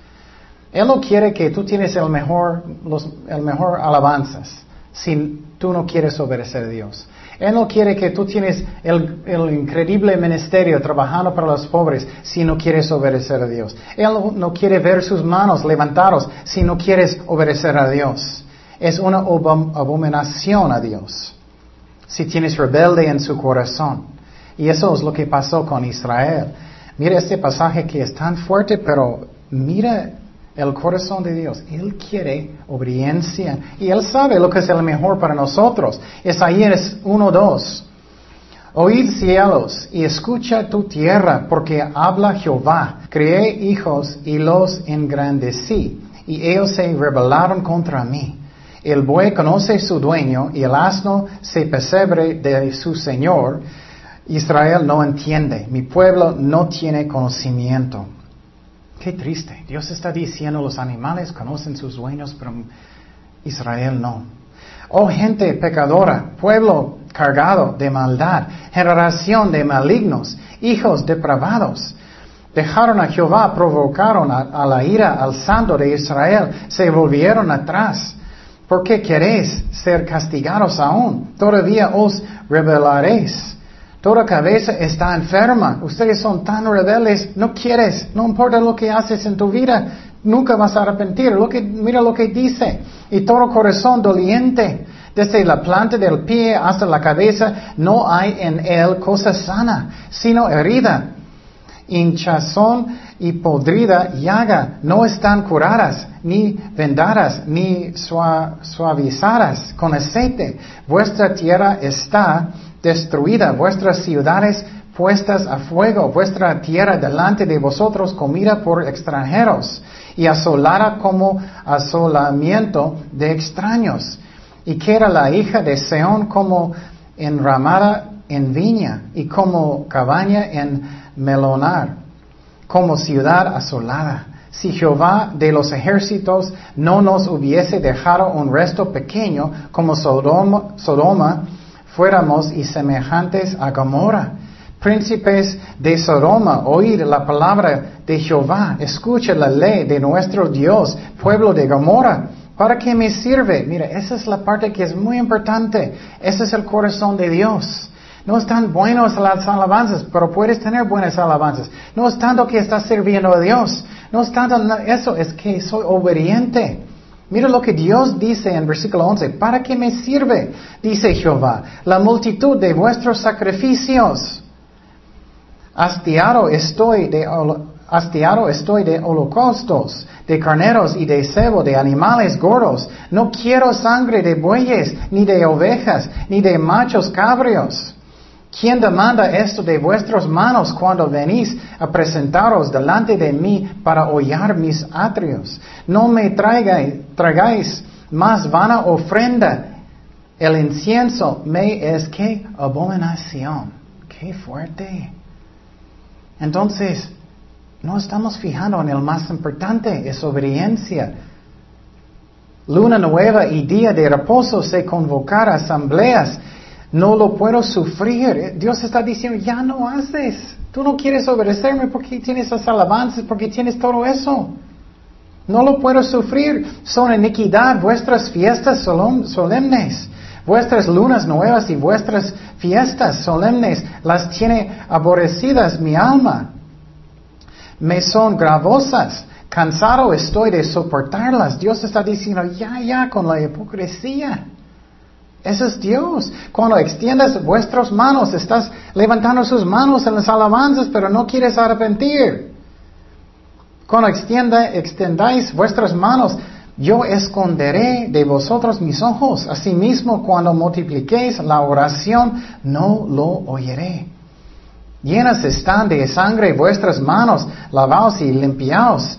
Él no quiere que tú tienes el mejor, los, el mejor alabanzas si tú no quieres obedecer a Dios. Él no quiere que tú tienes el, increíble ministerio trabajando para los pobres si no quieres obedecer a Dios. Él no, quiere ver sus manos levantados si no quieres obedecer a Dios. Es una abominación a Dios si tienes rebelde en su corazón. Y eso es lo que pasó con Israel. Mira este pasaje que es tan fuerte, pero mira el corazón de Dios. Él quiere obediencia y Él sabe lo que es el mejor para nosotros. En 1.2. Oíd cielos y escucha tu tierra, porque habla Jehová. Creé hijos y los engrandecí, y ellos se rebelaron contra mí. El buey conoce su dueño y el asno se pesebre de su señor. Israel no entiende, mi pueblo no tiene conocimiento. Qué triste. Dios está diciendo, los animales conocen sus dueños, pero Israel no. Oh gente pecadora, pueblo cargado de maldad, generación de malignos, hijos depravados. Dejaron a Jehová, provocaron a, la ira al santo de Israel, se volvieron atrás. ¿Por qué queréis ser castigados aún? Todavía os rebelaréis. Toda cabeza está enferma. Ustedes son tan rebeldes. No quieres. No importa lo que haces en tu vida. Nunca vas a arrepentir. Lo que, mira lo que dice. Y todo corazón doliente. Desde la planta del pie hasta la cabeza no hay en él cosa sana, sino herida, hinchazón y podrida llaga. No están curadas, ni vendadas, ni suavizadas con aceite. Vuestra tierra está destruida, vuestras ciudades puestas a fuego, vuestra tierra delante de vosotros comida por extranjeros y asolada como asolamiento de extraños. Y que era la hija de Seón como enramada en viña y como cabaña en melonar, como ciudad asolada. si Jehová de los ejércitos no nos hubiese dejado un resto pequeño como Sodoma, Sodoma fuéramos y semejantes a Gomorra. Príncipes de Sodoma, oíd la palabra de Jehová, escucha la ley de nuestro Dios, pueblo de Gomorra. ¿Para qué me sirve? Mira, esa es la parte que es muy importante. Ese es el corazón de Dios. No están buenos las alabanzas, pero puedes tener buenas alabanzas. No es tanto que estás sirviendo a Dios. No es tanto eso, es que soy obediente. Mira lo que Dios dice en versículo 11. ¿Para qué me sirve? Dice Jehová. La multitud de vuestros sacrificios. Hastiado estoy de, hastiado estoy de holocaustos, de carneros y de cebo, de animales gordos. No quiero sangre de bueyes, ni de ovejas, ni de machos cabrios. ¿Quién demanda esto de vuestras manos cuando venís a presentaros delante de mí para hollar mis atrios? No me traigáis, más vana ofrenda. El incienso me es que abominación. Qué fuerte. Entonces, no estamos fijando en el más importante, es obediencia. Luna nueva y día de reposo se convocar asambleas no lo puedo sufrir. Dios está diciendo, ya no haces. Tú no quieres obedecerme porque tienes esas alabanzas, porque tienes todo eso. No lo puedo sufrir. Son iniquidad vuestras fiestas solemnes. Vuestras lunas nuevas y vuestras fiestas solemnes las tiene aborrecidas mi alma. Me son gravosas. Cansado estoy de soportarlas. Dios está diciendo, ya, ya, con la hipocresía. Ese es Dios. Cuando extiendas vuestras manos, estás levantando sus manos en las alabanzas, pero no quieres arrepentir. Cuando extienda, extendáis vuestras manos, yo esconderé de vosotros mis ojos. Asimismo, cuando multipliquéis la oración, no lo oiré. Llenas están de sangre vuestras manos, lavaos y limpiaos.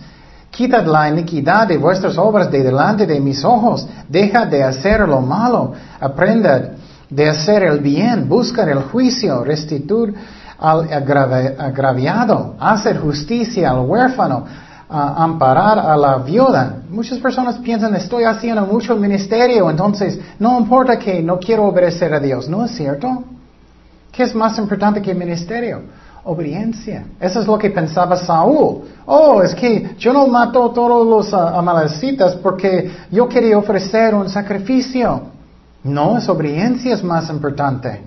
Quitad la iniquidad de vuestras obras de delante de mis ojos. Deja de hacer lo malo. Aprended de hacer el bien. Buscad el juicio. Restituir al agraviado. Hacer justicia al huérfano. amparar a la viuda. Muchas personas piensan, estoy haciendo mucho ministerio, entonces no importa que no quiero obedecer a Dios. ¿No es cierto? ¿Qué es más importante que el ministerio? Obediencia. Eso es lo que pensaba Saúl. Oh, es que yo no mato a todos los uh, amalecitas porque yo quería ofrecer un sacrificio. No, es obediencia es más importante.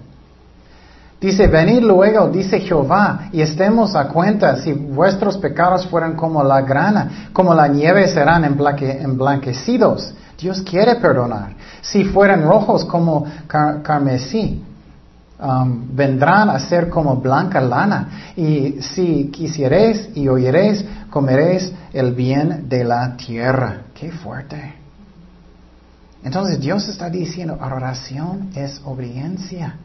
Dice, venid luego, dice Jehová, y estemos a cuenta si vuestros pecados fueran como la grana, como la nieve serán emblanquecidos. Dios quiere perdonar. Si fueran rojos como carmesí, Um, vendrán a ser como blanca lana. Y si quisierais y oiréis, comeréis el bien de la tierra. Qué fuerte. Entonces Dios está diciendo, oración es obediencia.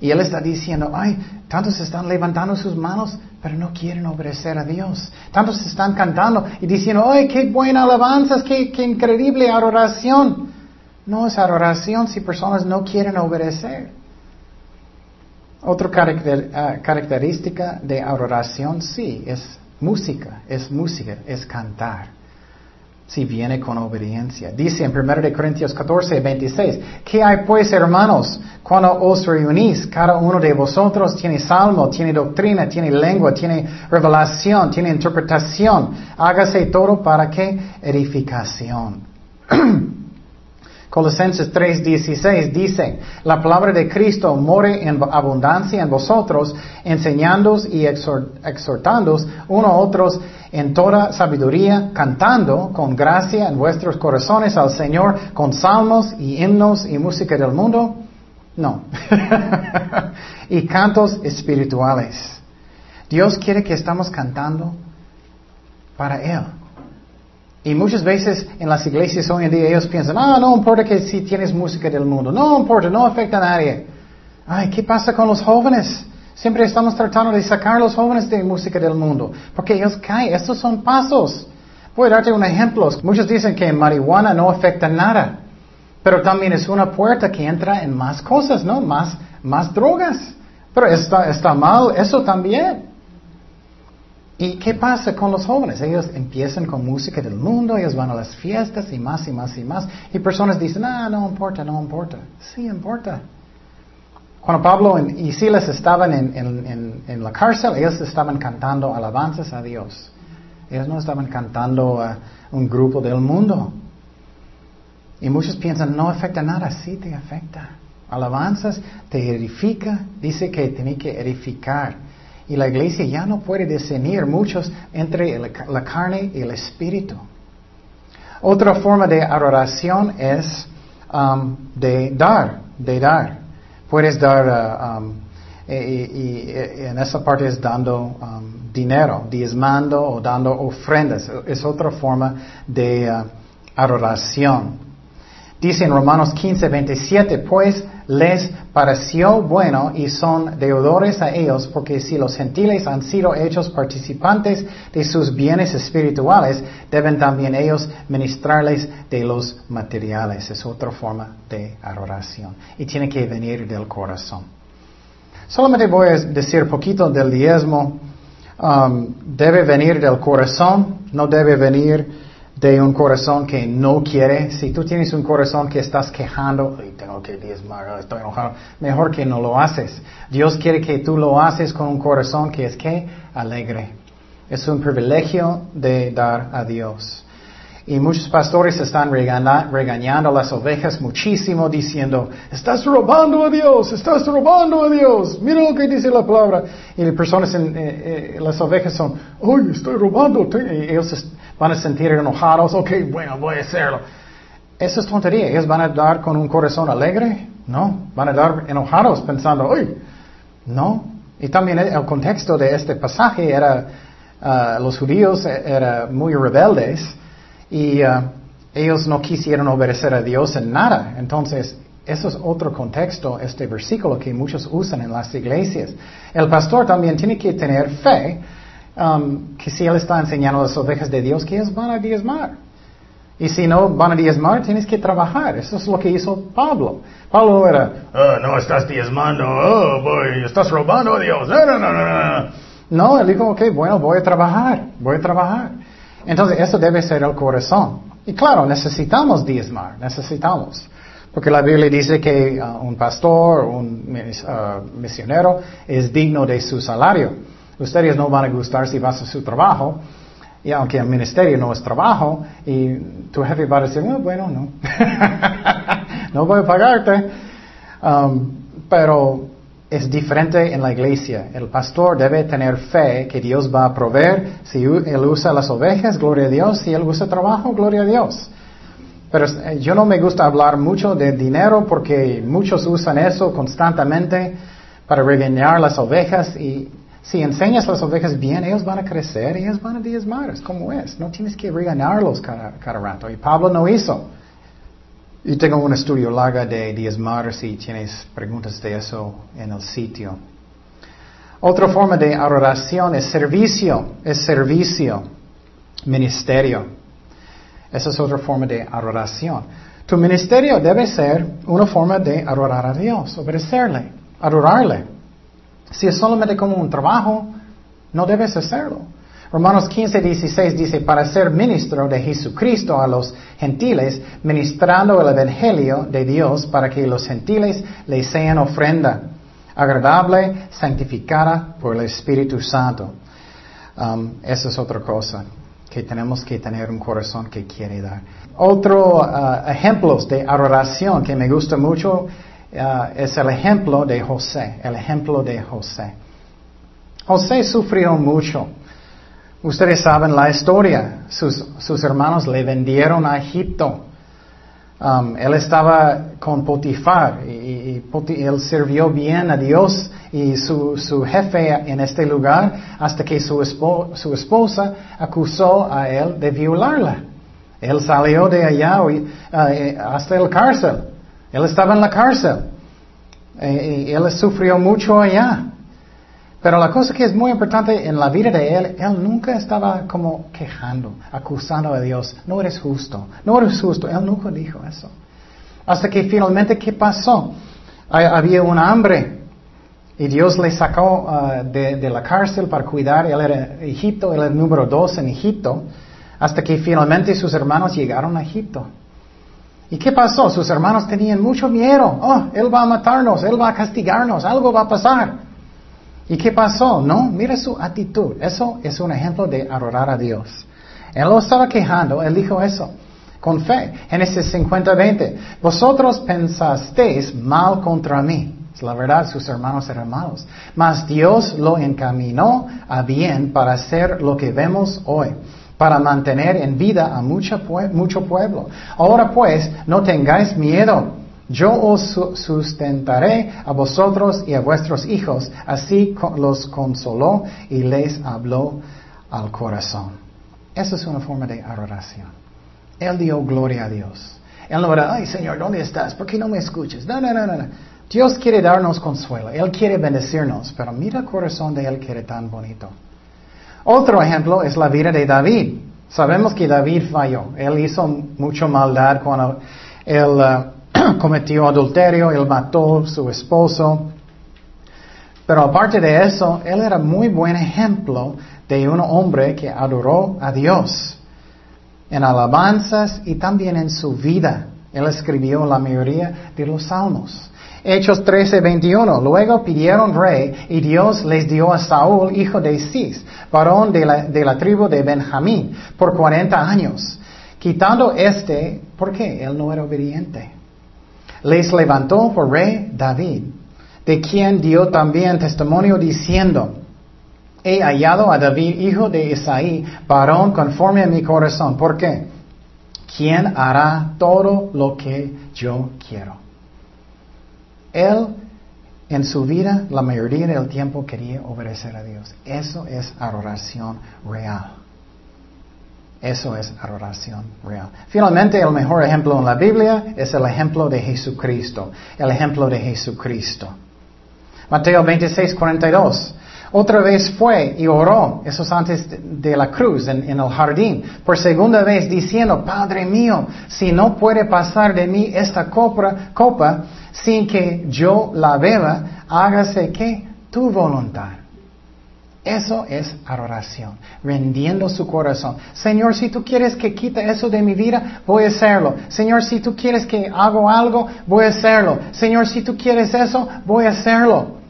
Y Él está diciendo, ay, tantos están levantando sus manos, pero no quieren obedecer a Dios. Tantos están cantando y diciendo, ay, qué buena alabanza, qué, qué increíble adoración. No es adoración si personas no quieren obedecer. Otra ah, característica de adoración, sí, es música, es música, es cantar. Si viene con obediencia. Dice en 1 Corintios 14, 26, ¿qué hay pues hermanos cuando os reunís? Cada uno de vosotros tiene salmo, tiene doctrina, tiene lengua, tiene revelación, tiene interpretación. Hágase todo para qué? Edificación. *clears throat* Colosenses 3:16 dice, la palabra de Cristo more en abundancia en vosotros, enseñándoos y exhortándoos uno a otros en toda sabiduría, cantando con gracia en vuestros corazones al Señor con salmos y himnos y música del mundo. No. *laughs* y cantos espirituales. Dios quiere que estamos cantando para Él. Y muchas veces en las iglesias hoy en día ellos piensan, ah, no importa que si tienes música del mundo, no importa, no afecta a nadie. Ay, ¿qué pasa con los jóvenes? Siempre estamos tratando de sacar a los jóvenes de música del mundo, porque ellos caen. Estos son pasos. Voy a darte un ejemplo. Muchos dicen que marihuana no afecta nada, pero también es una puerta que entra en más cosas, ¿no? Más, más drogas. Pero está, está mal eso también. ¿Y qué pasa con los jóvenes? Ellos empiezan con música del mundo, ellos van a las fiestas y más y más y más. Y personas dicen, ah, no importa, no importa. Sí importa. Cuando Pablo y Silas estaban en, la cárcel, ellos estaban cantando alabanzas a Dios. Ellos no estaban cantando a un grupo del mundo. Y muchos piensan, no afecta nada, sí te afecta. Alabanzas te edifica, dice que tiene que edificar. Y la iglesia ya no puede discernir muchos entre la carne y el espíritu. Otra forma de adoración es um, de dar, de dar. Puedes dar, uh, um, y, en esa parte es dando um, dinero, diezmando o dando ofrendas. Es otra forma de uh, adoración. Dice en Romanos 15, 27, pues les pareció bueno y son deudores a ellos, porque si los gentiles han sido hechos participantes de sus bienes espirituales, deben también ellos ministrarles de los materiales. Es otra forma de adoración. Y tiene que venir del corazón. Solamente voy a decir poquito del diezmo. Um, debe venir del corazón, no debe venir de un corazón que no quiere, si tú tienes un corazón que estás quejando, y tengo que diezmar, estoy enojado, mejor que no lo haces. Dios quiere que tú lo haces con un corazón que es que alegre. Es un privilegio de dar a Dios. Y muchos pastores están regañando las ovejas muchísimo diciendo, estás robando a Dios, estás robando a Dios, mira lo que dice la palabra. Y las personas, eh, eh, las ovejas son, uy, estoy robando. Y ellos van a sentir enojados, ok, bueno, voy a hacerlo. Eso es tontería. Ellos van a dar con un corazón alegre, no, van a dar enojados pensando, uy, no. Y también el contexto de este pasaje era, uh, los judíos e-, eran muy rebeldes y uh, ellos no quisieron obedecer a Dios en nada. Entonces, eso es otro contexto, este versículo que muchos usan en las iglesias. El pastor también tiene que tener fe um, que si él está enseñando a las ovejas de Dios, que ellos van a diezmar. Y si no van a diezmar, tienes que trabajar. Eso es lo que hizo Pablo. Pablo era, oh, no estás diezmando, oh, boy, estás robando a Dios. No, no, no, no. No, él dijo, ok, bueno, voy a trabajar, voy a trabajar. Entonces, eso debe ser el corazón. Y claro, necesitamos diezmar, necesitamos. Porque la Biblia dice que uh, un pastor, un uh, misionero es digno de su salario. Ustedes no van a gustar si vas a su trabajo, y aunque el ministerio no es trabajo, y tu jefe va a decir, bueno, no, *laughs* no voy a pagarte. Um, pero es diferente en la iglesia. El pastor debe tener fe que Dios va a proveer. Si él usa las ovejas, gloria a Dios. Si él usa trabajo, gloria a Dios. Pero eh, yo no me gusta hablar mucho de dinero porque muchos usan eso constantemente para regañar las ovejas y si enseñas las ovejas bien, ellos van a crecer y ellos van a diezmar. Es como es. No tienes que regañarlos cada, rato. Y Pablo no hizo. Y tengo un estudio largo de diezmar si tienes preguntas de eso en el sitio. Otra forma de adoración es servicio, es servicio, ministerio. Esa es otra forma de adoración. Tu ministerio debe ser una forma de adorar a Dios, obedecerle, adorarle. Si es solamente como un trabajo, no debes hacerlo. Romanos 15, 16 dice, para ser ministro de Jesucristo a los gentiles, ministrando el Evangelio de Dios para que los gentiles le sean ofrenda, agradable, santificada por el Espíritu Santo. Um, esa es otra cosa, que tenemos que tener un corazón que quiere dar. Otro uh, ejemplo de adoración que me gusta mucho uh, es el ejemplo de José, el ejemplo de José. José sufrió mucho. Ustedes saben la historia. Sus, hermanos le vendieron a Egipto. Um, él estaba con Potifar y, él sirvió bien a Dios y su, jefe en este lugar hasta que su, esposa acusó a él de violarla. Él salió de allá uh, eh, hasta la cárcel. Él estaba en la cárcel. Eh, y él sufrió mucho allá. Pero la cosa que es muy importante en la vida de él, él nunca estaba como quejando, acusando a Dios, no eres justo, no eres justo, él nunca dijo eso. Hasta que finalmente, ¿qué pasó? Había un hambre Y Dios le sacó de, de, la cárcel para cuidar. Él era Egipto, él era el número dos en Egipto, hasta que finalmente sus hermanos llegaron a Egipto. ¿Y qué pasó? Sus hermanos tenían mucho miedo. Oh, él va a matarnos, él va a castigarnos, algo va a pasar. ¿Y qué pasó? No, mira su actitud. Eso es un ejemplo de adorar a Dios. Él lo estaba quejando, él dijo eso con fe. Génesis 50, 20. Vosotros pensasteis mal contra mí. La verdad, sus hermanos eran malos. Mas Dios lo encaminó a bien para hacer lo que vemos hoy, para mantener en vida a mucho, mucho pueblo. Ahora pues, no tengáis miedo. Yo os sustentaré a vosotros y a vuestros hijos. Así los consoló y les habló al corazón. Esa es una forma de adoración. Él dio gloria a Dios. Él no era, ay Señor, ¿dónde estás? ¿Por qué no me escuchas? No, no, no, no. Dios quiere darnos consuelo. Él quiere bendecirnos. Pero mira el corazón de Él que era tan bonito. Otro ejemplo es la vida de David. Sabemos que David falló. Él hizo mucha maldad cuando él uh, *clears throat* cometió adulterio, él mató a su esposo. Pero aparte de eso, él era muy buen ejemplo de un hombre que adoró a Dios en alabanzas y también en su vida. Él escribió la mayoría de los salmos. Hechos 13, 21. Luego pidieron rey y Dios les dio a Saúl, hijo de Cis, varón de la, tribu de Benjamín, por 40 años. Quitando este, ¿por qué? Él no era obediente. Les levantó por rey David, de quien dio también testimonio diciendo, he hallado a David, hijo de Isaí, varón conforme a mi corazón. ¿Por qué? ¿Quién hará todo lo que yo quiero? Él en su vida la mayoría del tiempo quería obedecer a Dios. Eso es adoración real. Eso es adoración real. Finalmente, el mejor ejemplo en la Biblia es el ejemplo de Jesucristo. El ejemplo de Jesucristo. Mateo 26, 42. Otra vez fue y oró, eso es antes de la cruz, en, el jardín, por segunda vez diciendo, Padre mío, si no puede pasar de mí esta copa, copa sin que yo la beba, hágase que tu voluntad. Eso es adoración, rendiendo su corazón. Señor, si tú quieres que quite eso de mi vida, voy a hacerlo. Señor, si tú quieres que hago algo, voy a hacerlo. Señor, si tú quieres eso, voy a hacerlo.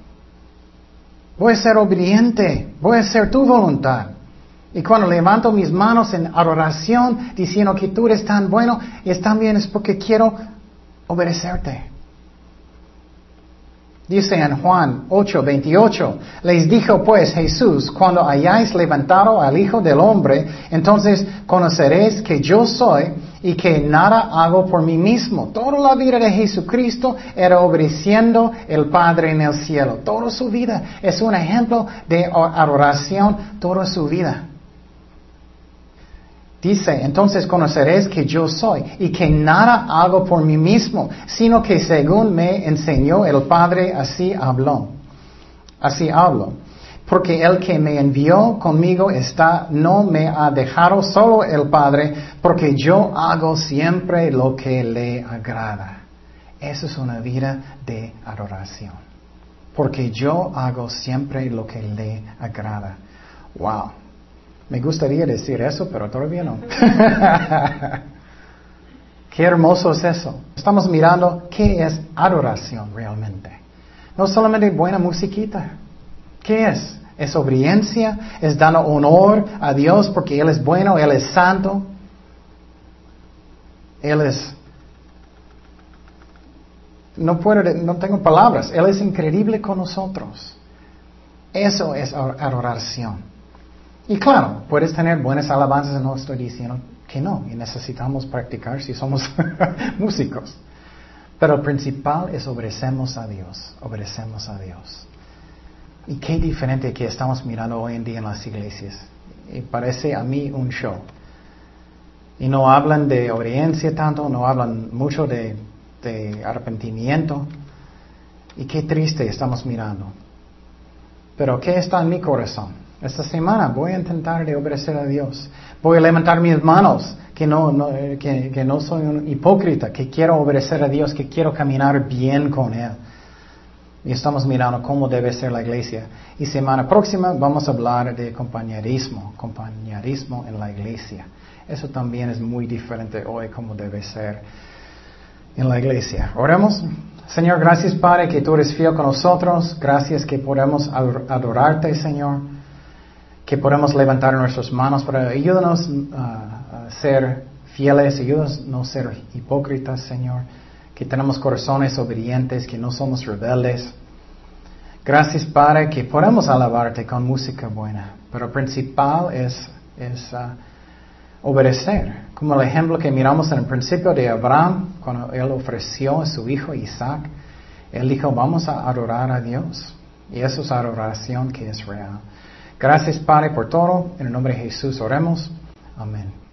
Voy a ser obediente, voy a hacer tu voluntad. Y cuando levanto mis manos en adoración, diciendo que tú eres tan bueno, y también es porque quiero obedecerte. Dice en Juan 8, 28, les dijo pues Jesús, cuando hayáis levantado al Hijo del Hombre, entonces conoceréis que yo soy y que nada hago por mí mismo. Toda la vida de Jesucristo era obedeciendo el Padre en el cielo. Toda su vida es un ejemplo de adoración, toda su vida. Dice, entonces conoceréis que yo soy y que nada hago por mí mismo, sino que según me enseñó el Padre, así habló. Así hablo. Porque el que me envió conmigo está, no me ha dejado solo el Padre, porque yo hago siempre lo que le agrada. Esa es una vida de adoración. Porque yo hago siempre lo que le agrada. Wow. Me gustaría decir eso, pero todavía no. *laughs* qué hermoso es eso. Estamos mirando qué es adoración realmente. No solamente buena musiquita. ¿Qué es? ¿Es obediencia? ¿Es dando honor a Dios porque Él es bueno, Él es santo? Él es... No puedo, no tengo palabras. Él es increíble con nosotros. Eso es adoración. Y claro, puedes tener buenas alabanzas, no estoy diciendo que no, y necesitamos practicar si somos *laughs* músicos. Pero el principal es obedecemos a Dios, obedecemos a Dios. Y qué diferente que estamos mirando hoy en día en las iglesias. Y parece a mí un show. Y no hablan de obediencia tanto, no hablan mucho de, arrepentimiento. Y qué triste estamos mirando. Pero ¿qué está en mi corazón? Esta semana voy a intentar de obedecer a Dios. Voy a levantar mis manos, que no, que, no soy un hipócrita, que quiero obedecer a Dios, que quiero caminar bien con Él. Y estamos mirando cómo debe ser la iglesia. Y semana próxima vamos a hablar de compañerismo, compañerismo en la iglesia. Eso también es muy diferente hoy cómo debe ser en la iglesia. Oremos. Señor, gracias Padre que tú eres fiel con nosotros. Gracias que podemos adorarte, Señor. Que podemos levantar nuestras manos para ayúdanos a ser fieles, ayúdanos a no ser hipócritas, Señor que tenemos corazones obedientes, que no somos rebeldes. Gracias, Padre, que podemos alabarte con música buena, pero principal es, es uh, obedecer. Como el ejemplo que miramos en el principio de Abraham, cuando él ofreció a su hijo Isaac, él dijo, vamos a adorar a Dios. Y eso es adoración que es real. Gracias, Padre, por todo. En el nombre de Jesús oremos. Amén.